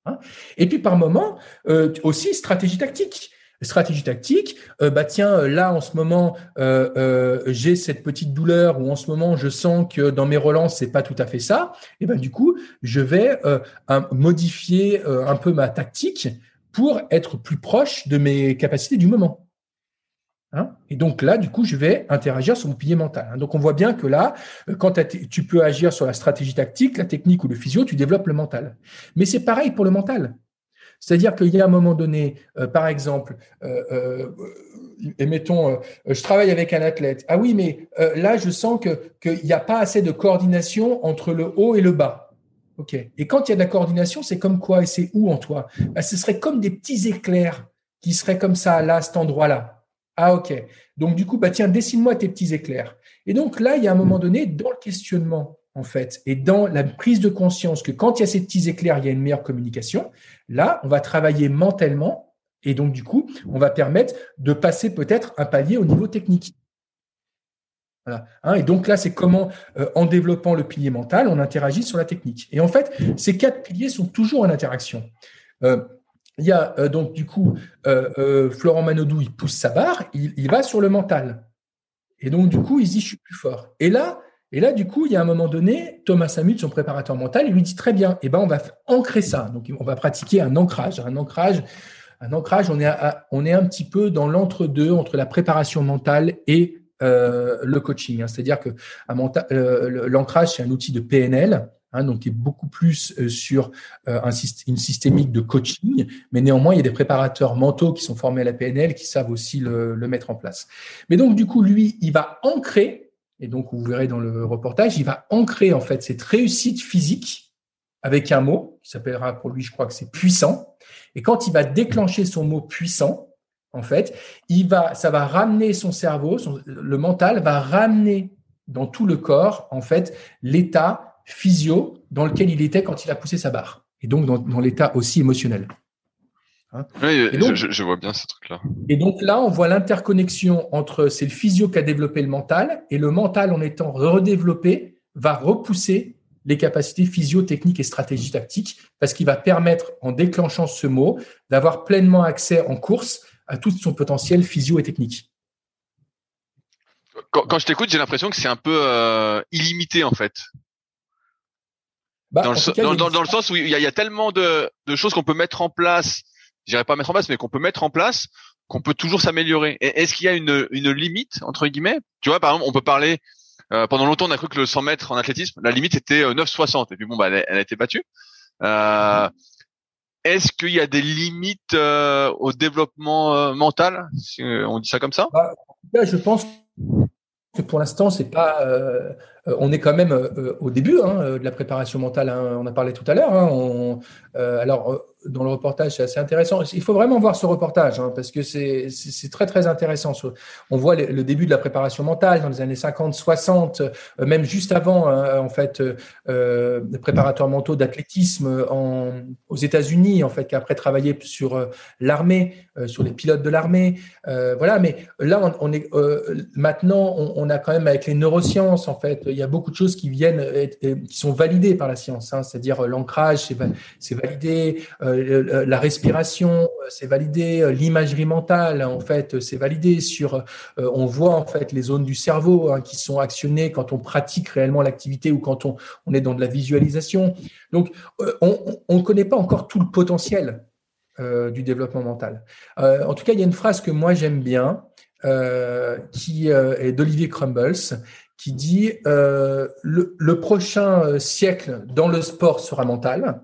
Hein. et puis par moment aussi stratégie tactique stratégie tactique, euh, bah tiens, là en ce moment euh, euh, j'ai cette petite douleur ou en ce moment je sens que dans mes relances c'est pas tout à fait ça, et ben du coup je vais modifier un peu ma tactique pour être plus proche de mes capacités du moment. Hein? Et donc là, du coup, je vais interagir sur mon pilier mental. Hein. donc on voit bien que là, quand tu peux agir sur la stratégie tactique, la technique ou le physio, tu développes le mental. Mais c'est pareil pour le mental. C'est-à-dire qu'il y a un moment donné, par exemple, et mettons, je travaille avec un athlète. Ah oui, mais là, je sens qu'il n'y a pas assez de coordination entre le haut et le bas. OK. Et quand il y a de la coordination, c'est comme quoi et c'est où en toi? Bah, Ce serait comme des petits éclairs qui seraient comme ça, là, cet endroit-là. Ah, OK. Donc, du coup, bah, tiens, dessine-moi tes petits éclairs. Et donc, là, il y a un moment donné, dans le questionnement, en fait, et dans la prise de conscience que quand il y a ces petits éclairs, il y a une meilleure communication, là, on va travailler mentalement et donc, du coup, on va permettre de passer peut-être un palier au niveau technique. Hein, et donc là, c'est comment, euh, en développant le pilier mental, on interagit sur la technique. Et en fait, ces quatre piliers sont toujours en interaction. Euh, il y a euh, donc du coup Florent Manodou, il pousse sa barre, il, va sur le mental. Et donc du coup, il se dit je suis plus fort. Et là, et là du coup, il y a un moment donné, Thomas Samut, son préparateur mental, il lui dit très bien, eh ben on va ancrer ça. Donc on va pratiquer un ancrage, un ancrage. Un ancrage, on est, on est un petit peu dans l'entre-deux entre la préparation mentale et euh, le coaching. Hein. C'est-à-dire que euh, l'ancrage, c'est un outil de PNL, hein, donc qui est beaucoup plus euh, sur un, une systémique de coaching, mais néanmoins, il y a des préparateurs mentaux qui sont formés à la PNL qui savent aussi le, le mettre en place. Mais donc, du coup, lui, il va ancrer, et donc vous verrez dans le reportage, il va ancrer en fait cette réussite physique avec un mot qui s'appellera pour lui, je crois que c'est puissant. Et quand il va déclencher son mot puissant, en fait, il va, ça va ramener son cerveau, le mental va ramener dans tout le corps, en fait, l'état physio dans lequel il était quand il a poussé sa barre. Et donc, dans, l'état aussi émotionnel. Hein oui, je, vois bien ce truc-là. Et donc là, on voit l'interconnexion entre c'est le physio qui a développé le mental et le mental, en étant redéveloppé, va repousser les capacités physio, techniques et stratégies tactiques parce qu'il va permettre, en déclenchant ce mot, d'avoir pleinement accès en course à tout son potentiel physio et technique. Quand, je t'écoute, j'ai l'impression que c'est un peu euh, illimité en fait. Bah, dans, le, sens où il y a, tellement de, choses qu'on peut mettre en place, je dirais pas mettre en place, mais qu'on peut mettre en place, qu'on peut toujours s'améliorer. Est-ce qu'il y a une, limite entre guillemets? Tu vois, par exemple, on peut parler. Euh, pendant longtemps, on a cru que le 100 mètres en athlétisme, la limite était 9,60 et puis bon, bah, elle, a été battue. Euh, est-ce qu'il y a des limites euh, au développement euh, mental si On dit ça comme ça? Bah, Je pense que pour l'instant, c'est pas. Euh, on est quand même au début hein, de la préparation mentale. Hein, on a parlé tout à l'heure. Hein, alors, dans le reportage, c'est assez intéressant. Il faut vraiment voir ce reportage parce que c'est très très intéressant. On voit le, début de la préparation mentale dans les années 50, 60, euh, même juste avant, en fait, euh, préparateurs mentaux d'athlétisme aux États-Unis, en fait, qui après travaillé sur euh, l'armée, euh, sur les pilotes de l'armée, voilà. Mais là, on, est maintenant, on, a quand même avec les neurosciences, en fait, il y a beaucoup de choses qui viennent, qui sont validées par la science. Hein, C'est-à-dire l'ancrage, c'est validé. Euh, la respiration, euh, c'est validé, euh, l'imagerie mentale, en fait, c'est validé sur, on voit en fait les zones du cerveau hein, qui sont actionnées quand on pratique réellement l'activité ou quand on, on, est dans de la visualisation. Donc, on ne connaît pas encore tout le potentiel du développement mental. en tout cas, il y a une phrase que moi j'aime bien, qui est d'Olivier Crumbles, qui dit le, le, prochain siècle dans le sport sera mental.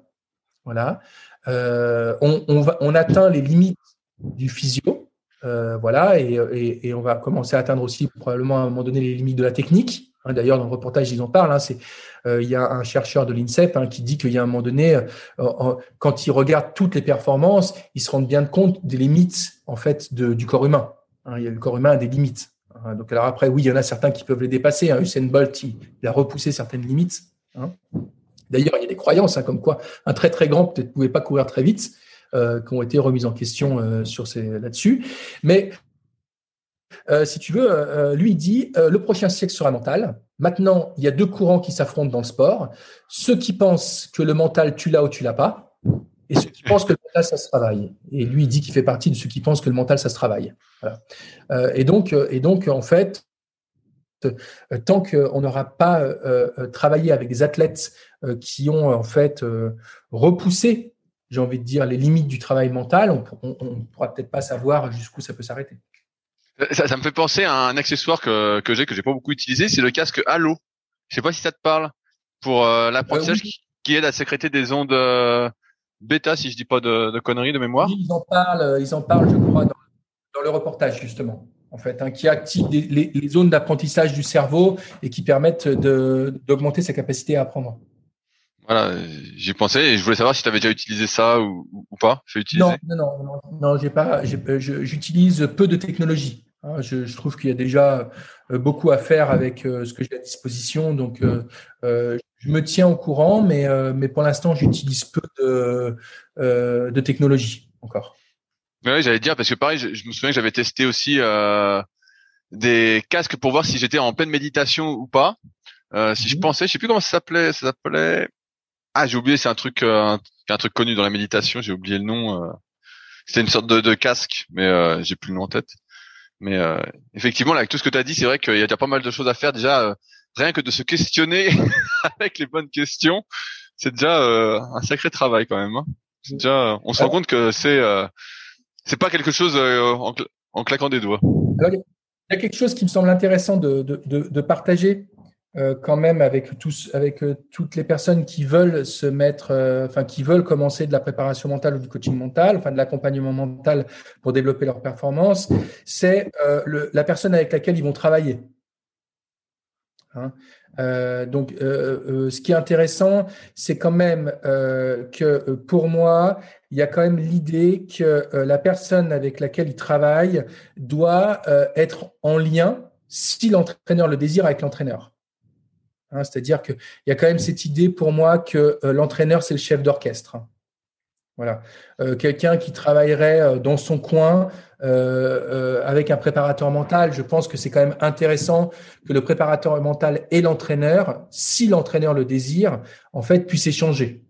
Voilà. Euh, on, va, on, atteint les limites du physio, euh, voilà, et, on va commencer à atteindre aussi probablement à un moment donné les limites de la technique. Hein, d'ailleurs, dans le reportage, ils en parlent. Hein, euh, il y a un chercheur de l'INSEP hein, qui dit qu'il y a un moment donné, quand il regarde toutes les performances, ils se rendent bien compte des limites en fait du corps humain. il y a le corps humain a des limites. Donc alors après, oui, il y en a certains qui peuvent les dépasser. Usain Bolt, il, il a repoussé certaines limites. D'ailleurs, il y a des croyances, hein, comme quoi un très très grand peut-être pouvait pas courir très vite, euh, qui ont été remises en question euh, là-dessus. Mais euh, si tu veux, lui dit le prochain siècle sera mental. Maintenant, il y a deux courants qui s'affrontent dans le sport ceux qui pensent que le mental tu l'as ou tu l'as pas, et ceux qui pensent que le mental ça se travaille. Et lui il dit qu'il fait partie de ceux qui pensent que le mental ça se travaille. et donc, et donc en fait, euh, tant qu'on n'aura pas euh, euh, travaillé avec des athlètes qui ont en fait repoussé, j'ai envie de dire, les limites du travail mental, on ne pourra peut-être pas savoir jusqu'où ça peut s'arrêter. Ça, me fait penser à un accessoire que, que j'ai que j'ai pas beaucoup utilisé, c'est le casque Halo. Je sais pas si ça te parle pour l'apprentissage qui, aide à sécréter des ondes bêta, si je dis pas de, conneries de mémoire. Ils en parlent, ils en parlent, je crois, dans, le reportage justement. En fait, hein, qui active les, zones d'apprentissage du cerveau et qui permettent d'augmenter sa capacité à apprendre. Voilà, j'y pensais et je voulais savoir si tu avais déjà utilisé ça ou, pas. Non, non, non, non, non j'ai pas. J'utilise peu de technologies. Hein, je, je, trouve qu'il y a déjà euh, beaucoup à faire avec euh, ce que j'ai à disposition, donc euh, je me tiens au courant, mais, mais pour l'instant, j'utilise peu de, de technologie encore. Oui, j'allais dire parce que pareil, je, me souviens que j'avais testé aussi des casques pour voir si j'étais en pleine méditation ou pas. si je mhm. pensais, je sais plus comment ça s'appelait, ça s'appelait. Ah, j'ai oublié, c'est un truc, un, un, truc connu dans la méditation. J'ai oublié le nom. C'était une sorte de, de casque, mais j'ai plus le nom en tête. Mais euh, effectivement, là, avec tout ce que tu as dit, c'est vrai qu'il y a déjà pas mal de choses à faire. Déjà, euh, rien que de se questionner avec les bonnes questions, c'est déjà euh, un sacré travail quand même. Hein. Déjà, on se rend compte que c'est c'est pas quelque chose en, claquant des doigts. il y a quelque chose qui me semble intéressant de, de, de partager euh, quand même avec tous, avec euh, toutes les personnes qui veulent se mettre, euh, enfin qui veulent commencer de la préparation mentale ou du coaching mental, enfin de l'accompagnement mental pour développer leur performance, c'est la personne avec laquelle ils vont travailler. Hein donc, ce qui est intéressant, c'est quand même que pour moi, il y a quand même l'idée que la personne avec laquelle il travaille doit être en lien, si l'entraîneur le désire, avec l'entraîneur. Hein, c'est-à-dire qu'il y a quand même cette idée pour moi que euh, l'entraîneur, c'est le chef d'orchestre. Voilà. Euh, quelqu'un qui travaillerait euh, dans son coin avec un préparateur mental, je pense que c'est quand même intéressant que le préparateur mental et l'entraîneur, si l'entraîneur le désire, en fait, puissent échanger.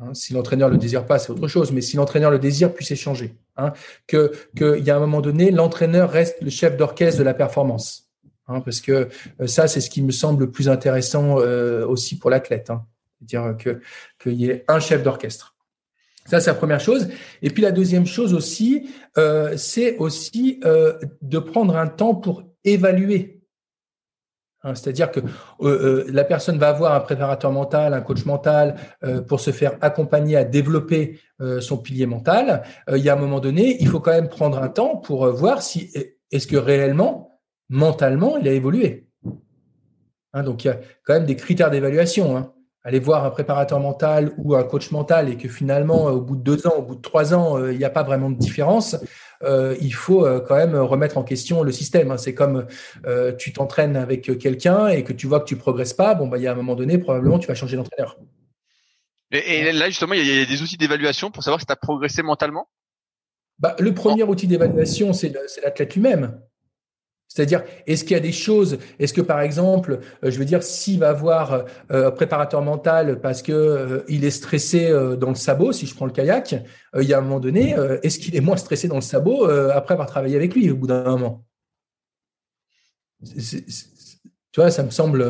Hein, si l'entraîneur le désire pas, c'est autre chose, mais si l'entraîneur le désire, puisse échanger. Hein, que qu'il y a un moment donné, l'entraîneur reste le chef d'orchestre de la performance. Hein, parce que euh, ça, c'est ce qui me semble le plus intéressant euh, aussi pour l'athlète. Hein. C'est-à-dire que qu'il y ait un chef d'orchestre. Ça, c'est la première chose. Et puis la deuxième chose aussi, euh, c'est aussi de prendre un temps pour évaluer. Hein, c'est-à-dire que la personne va avoir un préparateur mental, un coach mental pour se faire accompagner à développer son pilier mental. il y a un moment donné, il faut quand même prendre un temps pour voir si est-ce que réellement mentalement, il a évolué. Hein, donc, il y a quand même des critères d'évaluation. Hein. Aller voir un préparateur mental ou un coach mental et que finalement, au bout de deux ans, au bout de trois ans, euh, il n'y a pas vraiment de différence, euh, il faut euh, quand même remettre en question le système. Hein. C'est comme tu t'entraînes avec quelqu'un et que tu vois que tu progresses pas, bon, bah, il y a un moment donné, probablement, tu vas changer d'entraîneur. Et, là, justement, il y, a des outils d'évaluation pour savoir si tu as progressé mentalement? Bah, Le premier outil d'évaluation, c'est l'athlète lui-même. C'est-à-dire, est-ce qu'il y a des choses, est-ce que par exemple, euh, je veux dire, s'il va avoir euh, un préparateur mental parce que euh, il est stressé dans le sabot, si je prends le kayak, il y a un moment donné, est-ce qu'il est moins stressé dans le sabot après avoir travaillé avec lui au bout d'un moment? Tu vois, ça me semble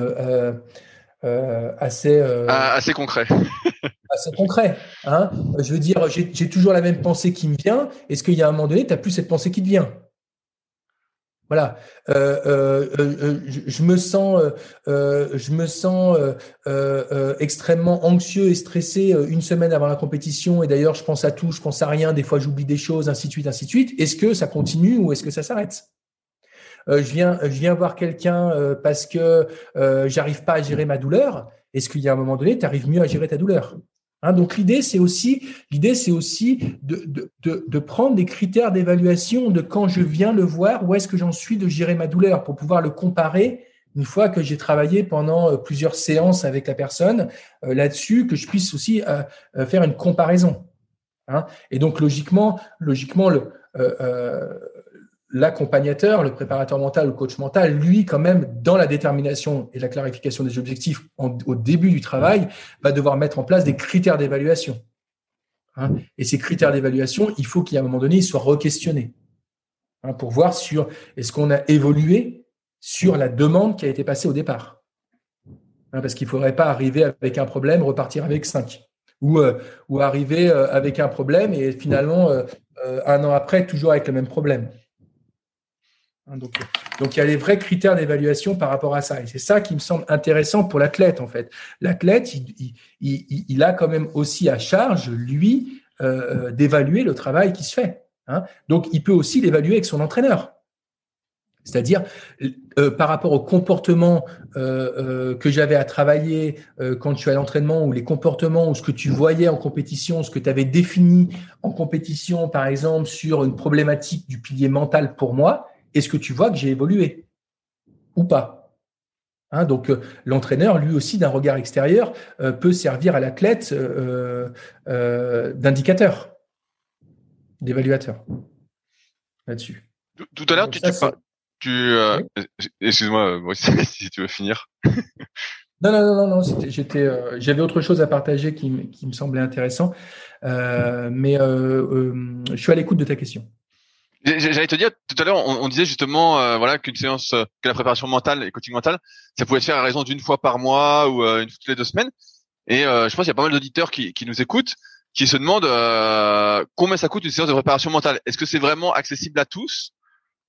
assez ah, assez concret. assez concret. Hein? Je veux dire, j'ai toujours la même pensée qui me vient. Est-ce qu'il y a un moment donné, tu n'as plus cette pensée qui te vient? Voilà, euh, euh, euh, je, me sens, je me sens extrêmement anxieux et stressé une semaine avant la compétition. Et d'ailleurs, je pense à tout, je pense à rien. Des fois, j'oublie des choses, ainsi de suite, ainsi de suite. Est-ce que ça continue ou est-ce que ça s'arrête? Je viens, je viens voir quelqu'un parce que j'arrive pas à gérer ma douleur. Est-ce qu'il y a un moment donné, tu arrives mieux à gérer ta douleur? Hein, donc l'idée, c'est aussi, l'idée, c'est aussi de, de, prendre des critères d'évaluation de quand je viens le voir, où est-ce que j'en suis de gérer ma douleur pour pouvoir le comparer une fois que j'ai travaillé pendant euh, plusieurs séances avec la personne euh, là-dessus, que je puisse aussi euh, faire une comparaison. Hein. Et donc logiquement, logiquement le, l'accompagnateur, le préparateur mental, le coach mental, lui, quand même, dans la détermination et la clarification des objectifs au début du travail, va devoir mettre en place des critères d'évaluation. Hein. et ces critères d'évaluation, il faut qu'à un moment donné, ils soient re-questionnés hein, pour voir sur est-ce qu'on a évolué sur la demande qui a été passée au départ. Hein, parce qu'il ne faudrait pas arriver avec un problème, repartir avec cinq. Ou, euh, ou arriver euh, avec un problème et finalement, euh, un an après, toujours avec le même problème. 1, 2, Donc il y a les vrais critères d'évaluation par rapport à ça. Et c'est ça qui me semble intéressant pour l'athlète en fait. L'athlète, il, a quand même aussi à charge, lui, euh, d'évaluer le travail qui se fait. Hein. Donc il peut aussi l'évaluer avec son entraîneur. C'est-à-dire euh, par rapport au comportement euh, que j'avais à travailler quand tu à l'entraînement ou les comportements ou ce que tu voyais en compétition, ce que tu avais défini en compétition, par exemple, sur une problématique du pilier mental pour moi, est-ce que tu vois que j'ai évolué ou pas? Hein, Donc l'entraîneur, lui aussi, d'un regard extérieur, peut servir à l'athlète d'indicateur, d'évaluateur là-dessus. Tout à l'heure, tu, tu, tu, euh, excuse-moi, si tu veux finir. non, non, non, non, j'étais, euh, j'avais autre chose à partager qui, qui me semblait intéressant, euh, mais je suis à l'écoute de ta question. J'allais te dire tout à l'heure, on, disait justement, voilà, qu'une séance, que la préparation mentale et coaching mental, ça pouvait se faire à raison d'une fois par mois ou une fois toutes les deux semaines. Et je pense qu'il y a pas mal d'auditeurs qui, qui nous écoutent, qui se demandent combien ça coûte une séance de préparation mentale? Est-ce que c'est vraiment accessible à tous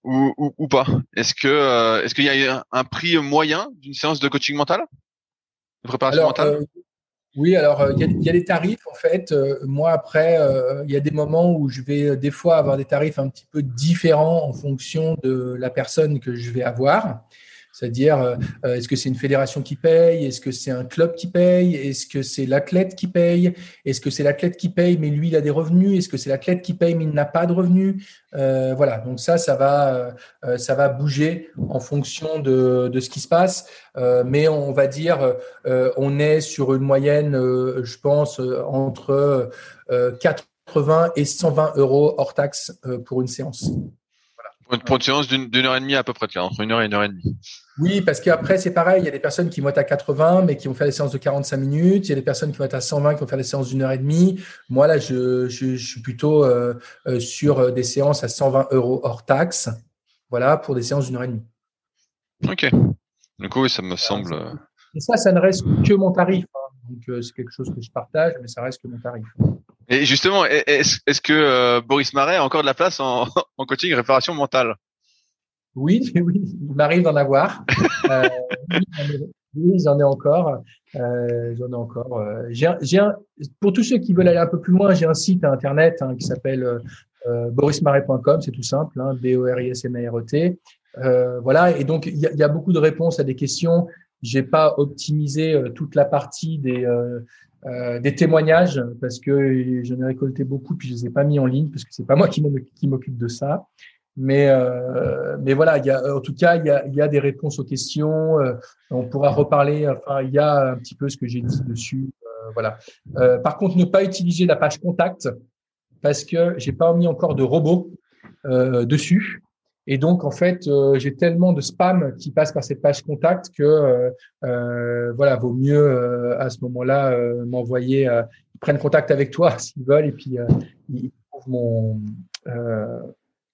ou, ou, ou pas? Est-ce que euh, est-ce qu'il y a un prix moyen d'une séance de coaching mental, de préparation mentale? euh, Oui, alors euh, il y, y, a des tarifs en fait. moi après, il y a des moments où je vais des fois avoir des tarifs un petit peu différents en fonction de la personne que je vais avoir. C'est-à-dire, euh, euh, est-ce que c'est une fédération qui paye? Est-ce que c'est un club qui paye? Est-ce que c'est l'athlète qui paye? Est-ce que c'est l'athlète qui paye, mais lui, il a des revenus? Est-ce que c'est l'athlète qui paye, mais il n'a pas de revenus? Euh, Voilà, donc ça, ça va, bouger en fonction de, de ce qui se passe. mais on va dire, on est sur une moyenne, je pense, entre 80 et 120 euros hors taxe pour une séance. Pour une séance d'une heure et demie à peu près, entre une heure et une heure et demie. Oui, parce qu'après, c'est pareil. Il y a des personnes qui vont être à 80, mais qui vont faire des séances de 45 minutes. Il y a des personnes qui vont être à 120, qui vont faire des séances d'une heure et demie. Moi, là, je, je, suis plutôt euh, euh, sur des séances à 120 euros hors taxe. Voilà, pour des séances d'une heure et demie. Ok. Du coup, oui, ça me semble. Euh, et ça, ça ne reste que mon tarif. Hein. Donc, c'est quelque chose que je partage, mais ça reste que mon tarif. Et justement, est-ce que Boris Marais a encore de la place en, en coaching réparation mentale? Oui, oui, il m'arrive d'en avoir. Euh, oui, j'en ai encore. Euh, j'en ai encore. Euh, j'ai, un, pour tous ceux qui veulent aller un peu plus loin, j'ai un site internet hein, qui s'appelle euh, borismaret.com, c'est tout simple, hein, B-O-R-I-S-M-A-R-E-T. Euh, voilà, et donc il y a, beaucoup de réponses à des questions. J'ai pas optimisé euh, toute la partie des euh, des témoignages parce que j'en ai récolté beaucoup puis je les ai pas mis en ligne parce que c'est pas moi qui m'occupe de ça. Mais, euh, mais voilà, il y a, en tout cas, il y a, il y a des réponses aux questions. Euh, on pourra reparler. Enfin, il y a un petit peu ce que j'ai dit dessus. Euh, voilà. Euh, par contre, ne pas utiliser la page contact parce que j'ai pas mis encore de robot euh, dessus. Et donc, en fait, j'ai tellement de spam qui passe par cette page contact que voilà, vaut mieux à ce moment-là m'envoyer. ils prennent contact avec toi s'ils veulent et puis ils trouvent mon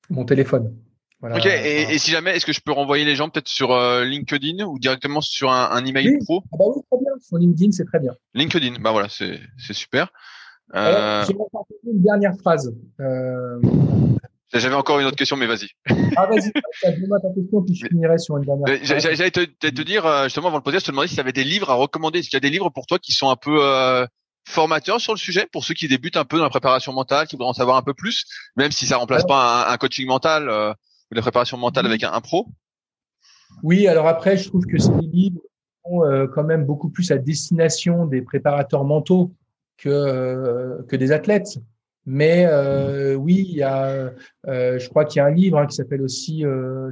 mon téléphone. Ok, et, si jamais, est-ce que je peux renvoyer les gens peut-être sur euh, LinkedIn ou directement sur un, un email pro? Ah bah oui, très bien. Sur LinkedIn, c'est très bien. LinkedIn, bah voilà, c'est super. Euh... une dernière phrase. Euh... J'avais encore une autre question, mais vas-y. Ah vas-y, moi ta question, puis je finirai sur une dernière. J'allais te, te, dire euh, justement avant le podcast, je te demandais si tu avais des livres à recommander. Est-ce qu'il y a des livres pour toi qui sont un peu euh, formateur sur le sujet pour ceux qui débutent un peu dans la préparation mentale, qui voudraient en savoir un peu plus, même si ça remplace pas un, coaching mental euh, ou la préparation mentale avec un, pro Oui, alors après, je trouve que ces livres sont euh, quand même beaucoup plus à destination des préparateurs mentaux que, euh, que des athlètes. Mais oui, il y a, je crois qu'il y a un livre hein, qui s'appelle aussi,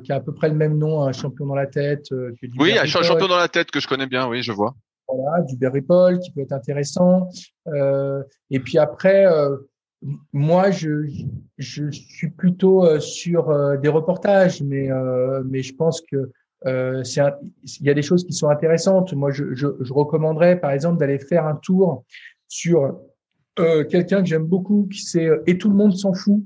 qui a à peu près le même nom, un champion dans la tête. oui, un champion dans la tête que je connais bien, oui, je vois voilà, du Barry Paul qui peut être intéressant. Euh, et puis après, euh, moi, je, je suis plutôt euh, sur des reportages, mais, mais je pense que euh, y a des choses qui sont intéressantes. Moi, je, je, je recommanderais, par exemple, d'aller faire un tour sur quelqu'un que j'aime beaucoup, qui c'est Et tout le monde s'en fout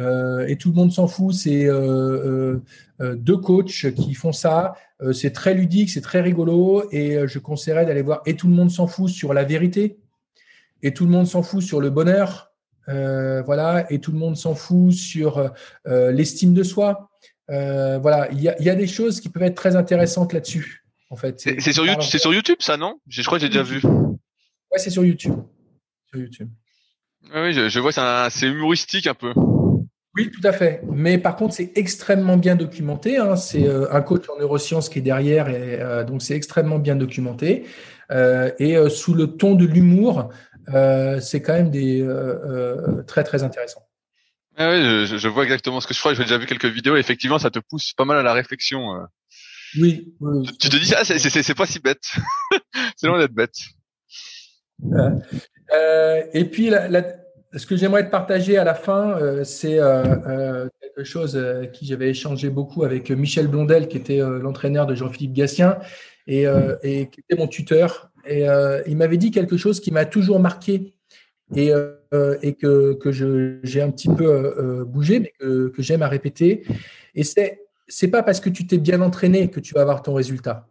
euh, et tout le monde s'en fout. C'est euh, euh, deux coachs qui font ça. c'est très ludique, c'est très rigolo. Et je conseillerais d'aller voir Et tout le monde s'en fout sur la vérité. Et tout le monde s'en fout sur le bonheur. voilà. Et tout le monde s'en fout sur l'estime de soi. voilà, il y a, y a, des choses qui peuvent être très intéressantes là-dessus. En fait, c'est sur, YouTube, sur YouTube, ça, non? Je crois que j'ai déjà vu. Ouais, c'est sur YouTube. Sur YouTube. Oui, je, je vois, c'est humoristique un peu. Oui, tout à fait. Mais par contre, c'est extrêmement bien documenté. Hein. C'est euh, un coach en neurosciences qui est derrière, et euh, donc c'est extrêmement bien documenté. Euh, et sous le ton de l'humour, c'est quand même des très très intéressant. Ah oui, je, je, vois exactement ce que je crois. J'ai déjà vu quelques vidéos. Et effectivement, ça te pousse pas mal à la réflexion. Oui. tu, te dis ah, c'est pas si bête. c'est loin d'être bête. et puis la, la ce que j'aimerais te partager à la fin, euh, c'est euh, euh, quelque chose qui j'avais échangé beaucoup avec Michel Blondel, qui était l'entraîneur de Jean-Philippe Gatien et, et, qui était mon tuteur. Et il m'avait dit quelque chose qui m'a toujours marqué et, et que, que j'ai un petit peu bougé, mais que, que j'aime à répéter. Et c'est c'est pas parce que tu t'es bien entraîné que tu vas avoir ton résultat.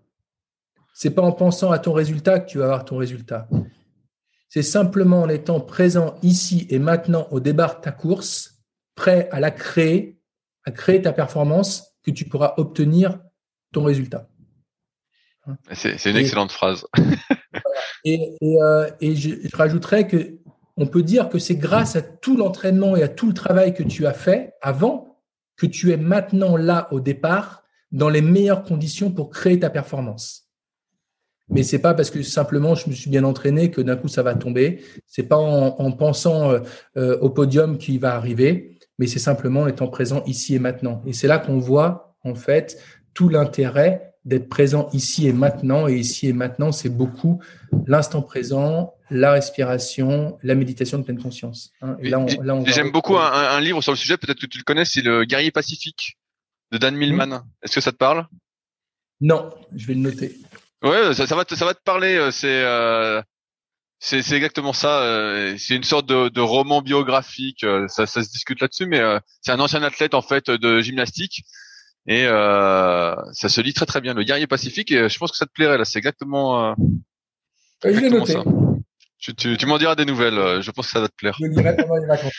C'est pas en pensant à ton résultat que tu vas avoir ton résultat. C'est simplement en étant présent ici et maintenant au départ de ta course, prêt à la créer, à créer ta performance, que tu pourras obtenir ton résultat. C'est une excellente phrase. et, euh, je, rajouterais que on peut dire que c'est grâce à tout l'entraînement et à tout le travail que tu as fait avant que tu es maintenant là au départ dans les meilleures conditions pour créer ta performance. Mais c'est pas parce que simplement je me suis bien entraîné que d'un coup ça va tomber. C'est pas en, pensant euh, euh, au podium qui va arriver, mais c'est simplement en étant présent ici et maintenant. Et c'est là qu'on voit en fait tout l'intérêt d'être présent ici et maintenant. Et ici et maintenant, c'est beaucoup l'instant présent, la respiration, la méditation de pleine conscience. Hein. J'aime beaucoup un, livre sur le sujet, peut-être que tu le connais, c'est Le guerrier pacifique de Dan Millman. Est-ce que ça te parle? Non, je vais le noter. Ouais, ça, va te, ça va te parler. Euh, c'est euh, c'est exactement ça. Euh, c'est une sorte de, de roman biographique. Ça, ça, se discute là-dessus, mais c'est un ancien athlète en fait de gymnastique et ça se lit très très bien. Le guerrier pacifique. Et je pense que ça te plairait là. C'est exactement, exactement ça. Tu, tu, tu m'en diras des nouvelles. Je pense que ça va te plaire. Je dirai pendant les vacances.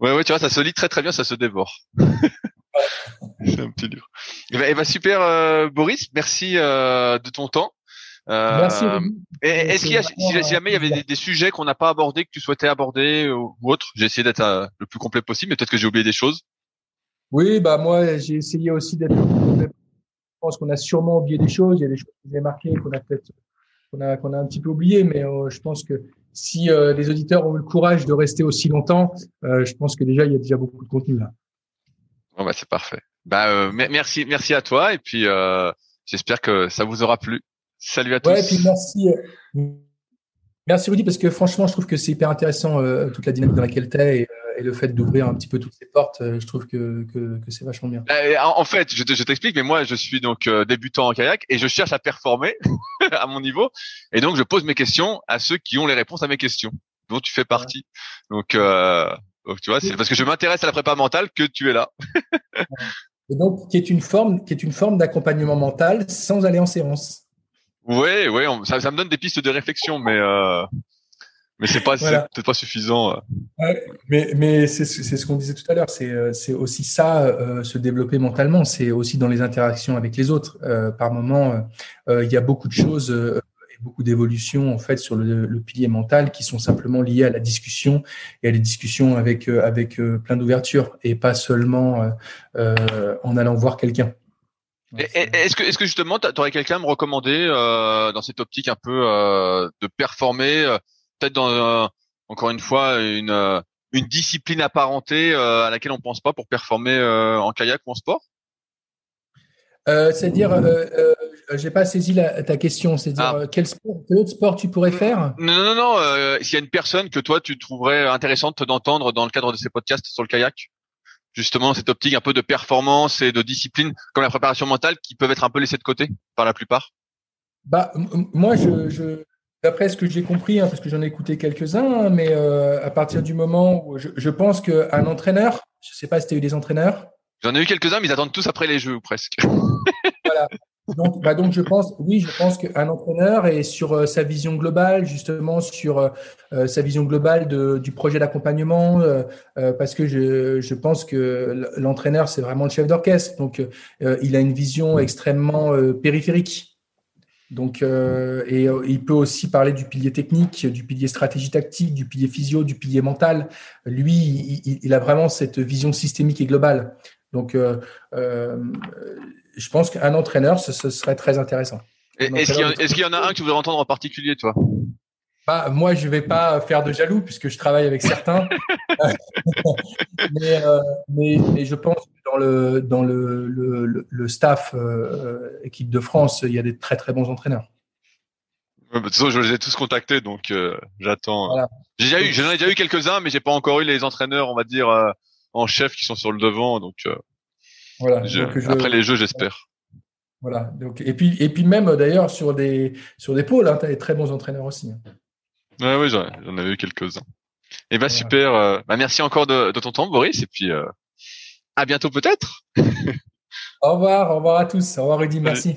Ouais, ouais, tu vois, ça se lit très très bien, ça se dévore. c'est un petit livre. Et bah, bah super, Boris, merci de ton temps. Merci. Euh, est-ce qu'il y a, si, jamais il y avait des, sujets qu'on n'a pas abordés que tu souhaitais aborder ou, autre, j'ai essayé d'être euh, le plus complet possible, mais peut-être que j'ai oublié des choses. Oui, bah moi j'ai essayé aussi d'être. Je pense qu'on a sûrement oublié des choses. Il y a des choses que j'ai marquées qu'on a peut-être qu'on a qu'on a un petit peu oublié, mais euh, je pense que si les auditeurs ont eu le courage de rester aussi longtemps, je pense que déjà il y a déjà beaucoup de contenu là. Bon bah c'est parfait. Bah merci merci à toi et puis j'espère que ça vous aura plu. Salut à tous. Ouais, puis merci. Euh, merci Rudy parce que franchement, je trouve que c'est hyper intéressant euh, toute la dynamique dans laquelle tu es euh, et, le fait d'ouvrir un petit peu toutes ces portes. je trouve que, que, que c'est vachement bien. en fait, je, t'explique, mais moi, je suis donc débutant en kayak et je cherche à performer à mon niveau. Et donc, je pose mes questions à ceux qui ont les réponses à mes questions, dont tu fais partie. Donc, tu vois, c'est parce que je m'intéresse à la prépa mentale que tu es là. et donc, qui est une forme, qui est une forme d'accompagnement mental sans aller en séance. Ouais, ouais, ça, ça, me donne des pistes de réflexion, mais euh, mais c'est pas peut-être pas suffisant. Euh. Ouais, mais mais c'est ce qu'on disait tout à l'heure, c'est euh, c'est aussi ça, euh, se développer mentalement, c'est aussi dans les interactions avec les autres. Euh, par moment, il y a beaucoup de choses et beaucoup d'évolutions en fait sur le, le, pilier mental qui sont simplement liées à la discussion et à les discussions avec avec plein d'ouverture et pas seulement en allant voir quelqu'un. Est-ce que, est-ce que justement, tu aurais quelqu'un à me recommander euh, dans cette optique un peu euh, de performer, euh, peut-être dans euh, encore une fois une euh, une discipline apparentée à laquelle on pense pas pour performer en kayak ou en sport? C'est-à-dire, euh, j'ai pas saisi la, ta question. C'est-à-dire ah. quel, sport, quel autre sport tu pourrais faire? Non, non, non. S'il y a une personne que toi tu trouverais intéressante d'entendre dans le cadre de ces podcasts sur le kayak? Justement cette optique un peu de performance et de discipline comme la préparation mentale qui peuvent être un peu laissées de côté par la plupart? Bah, Moi, je, je d'après ce que j'ai compris, hein, parce que j'en ai écouté quelques-uns, hein, mais euh, à partir du moment où je, je pense qu'un entraîneur, je ne sais pas si tu as eu des entraîneurs. J'en ai eu quelques-uns, mais ils attendent tous après les jeux ou presque. voilà. donc, bah donc, je pense, oui, je pense qu'un entraîneur est sur euh, sa vision globale, justement sur euh, euh, sa vision globale de, du projet d'accompagnement, parce que je, je pense que l'entraîneur c'est vraiment le chef d'orchestre, donc il a une vision extrêmement périphérique. Donc, et il peut aussi parler du pilier technique, du pilier stratégie tactique, du pilier physio, du pilier mental. Lui, il, il a vraiment cette vision systémique et globale. Donc, je pense qu'un entraîneur, ce, serait très intéressant. Est-ce qu'il y, en a un que tu voudrais entendre en particulier, toi? Bah, moi, je vais pas faire de jaloux puisque je travaille avec certains. Euh, mais, je pense que dans le, dans le, le, staff euh, équipe de France, il y a des très très bons entraîneurs. de toute façon, je les ai tous contactés, donc euh, j'attends. J'ai déjà eu, j'en ai déjà eu quelques-uns, mais j'ai pas encore eu les entraîneurs, on va dire, en chef qui sont sur le devant. Donc, voilà. Après les jeux, j'espère. Voilà. Donc, et puis, et puis même d'ailleurs sur des sur des pôles, hein, tu as des très bons entraîneurs aussi. Hein. Ouais, oui, j'en avais eu quelques-uns. Et eh bah ben, super. Euh, bah, merci encore de, ton temps, Boris. Et puis euh, à bientôt peut-être. au revoir, au revoir à tous. Au revoir Rudy, merci.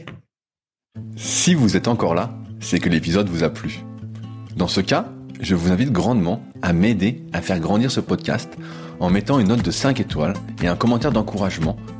Si vous êtes encore là, c'est que l'épisode vous a plu. Dans ce cas, je vous invite grandement à m'aider à faire grandir ce podcast en mettant une note de 5 étoiles et un commentaire d'encouragement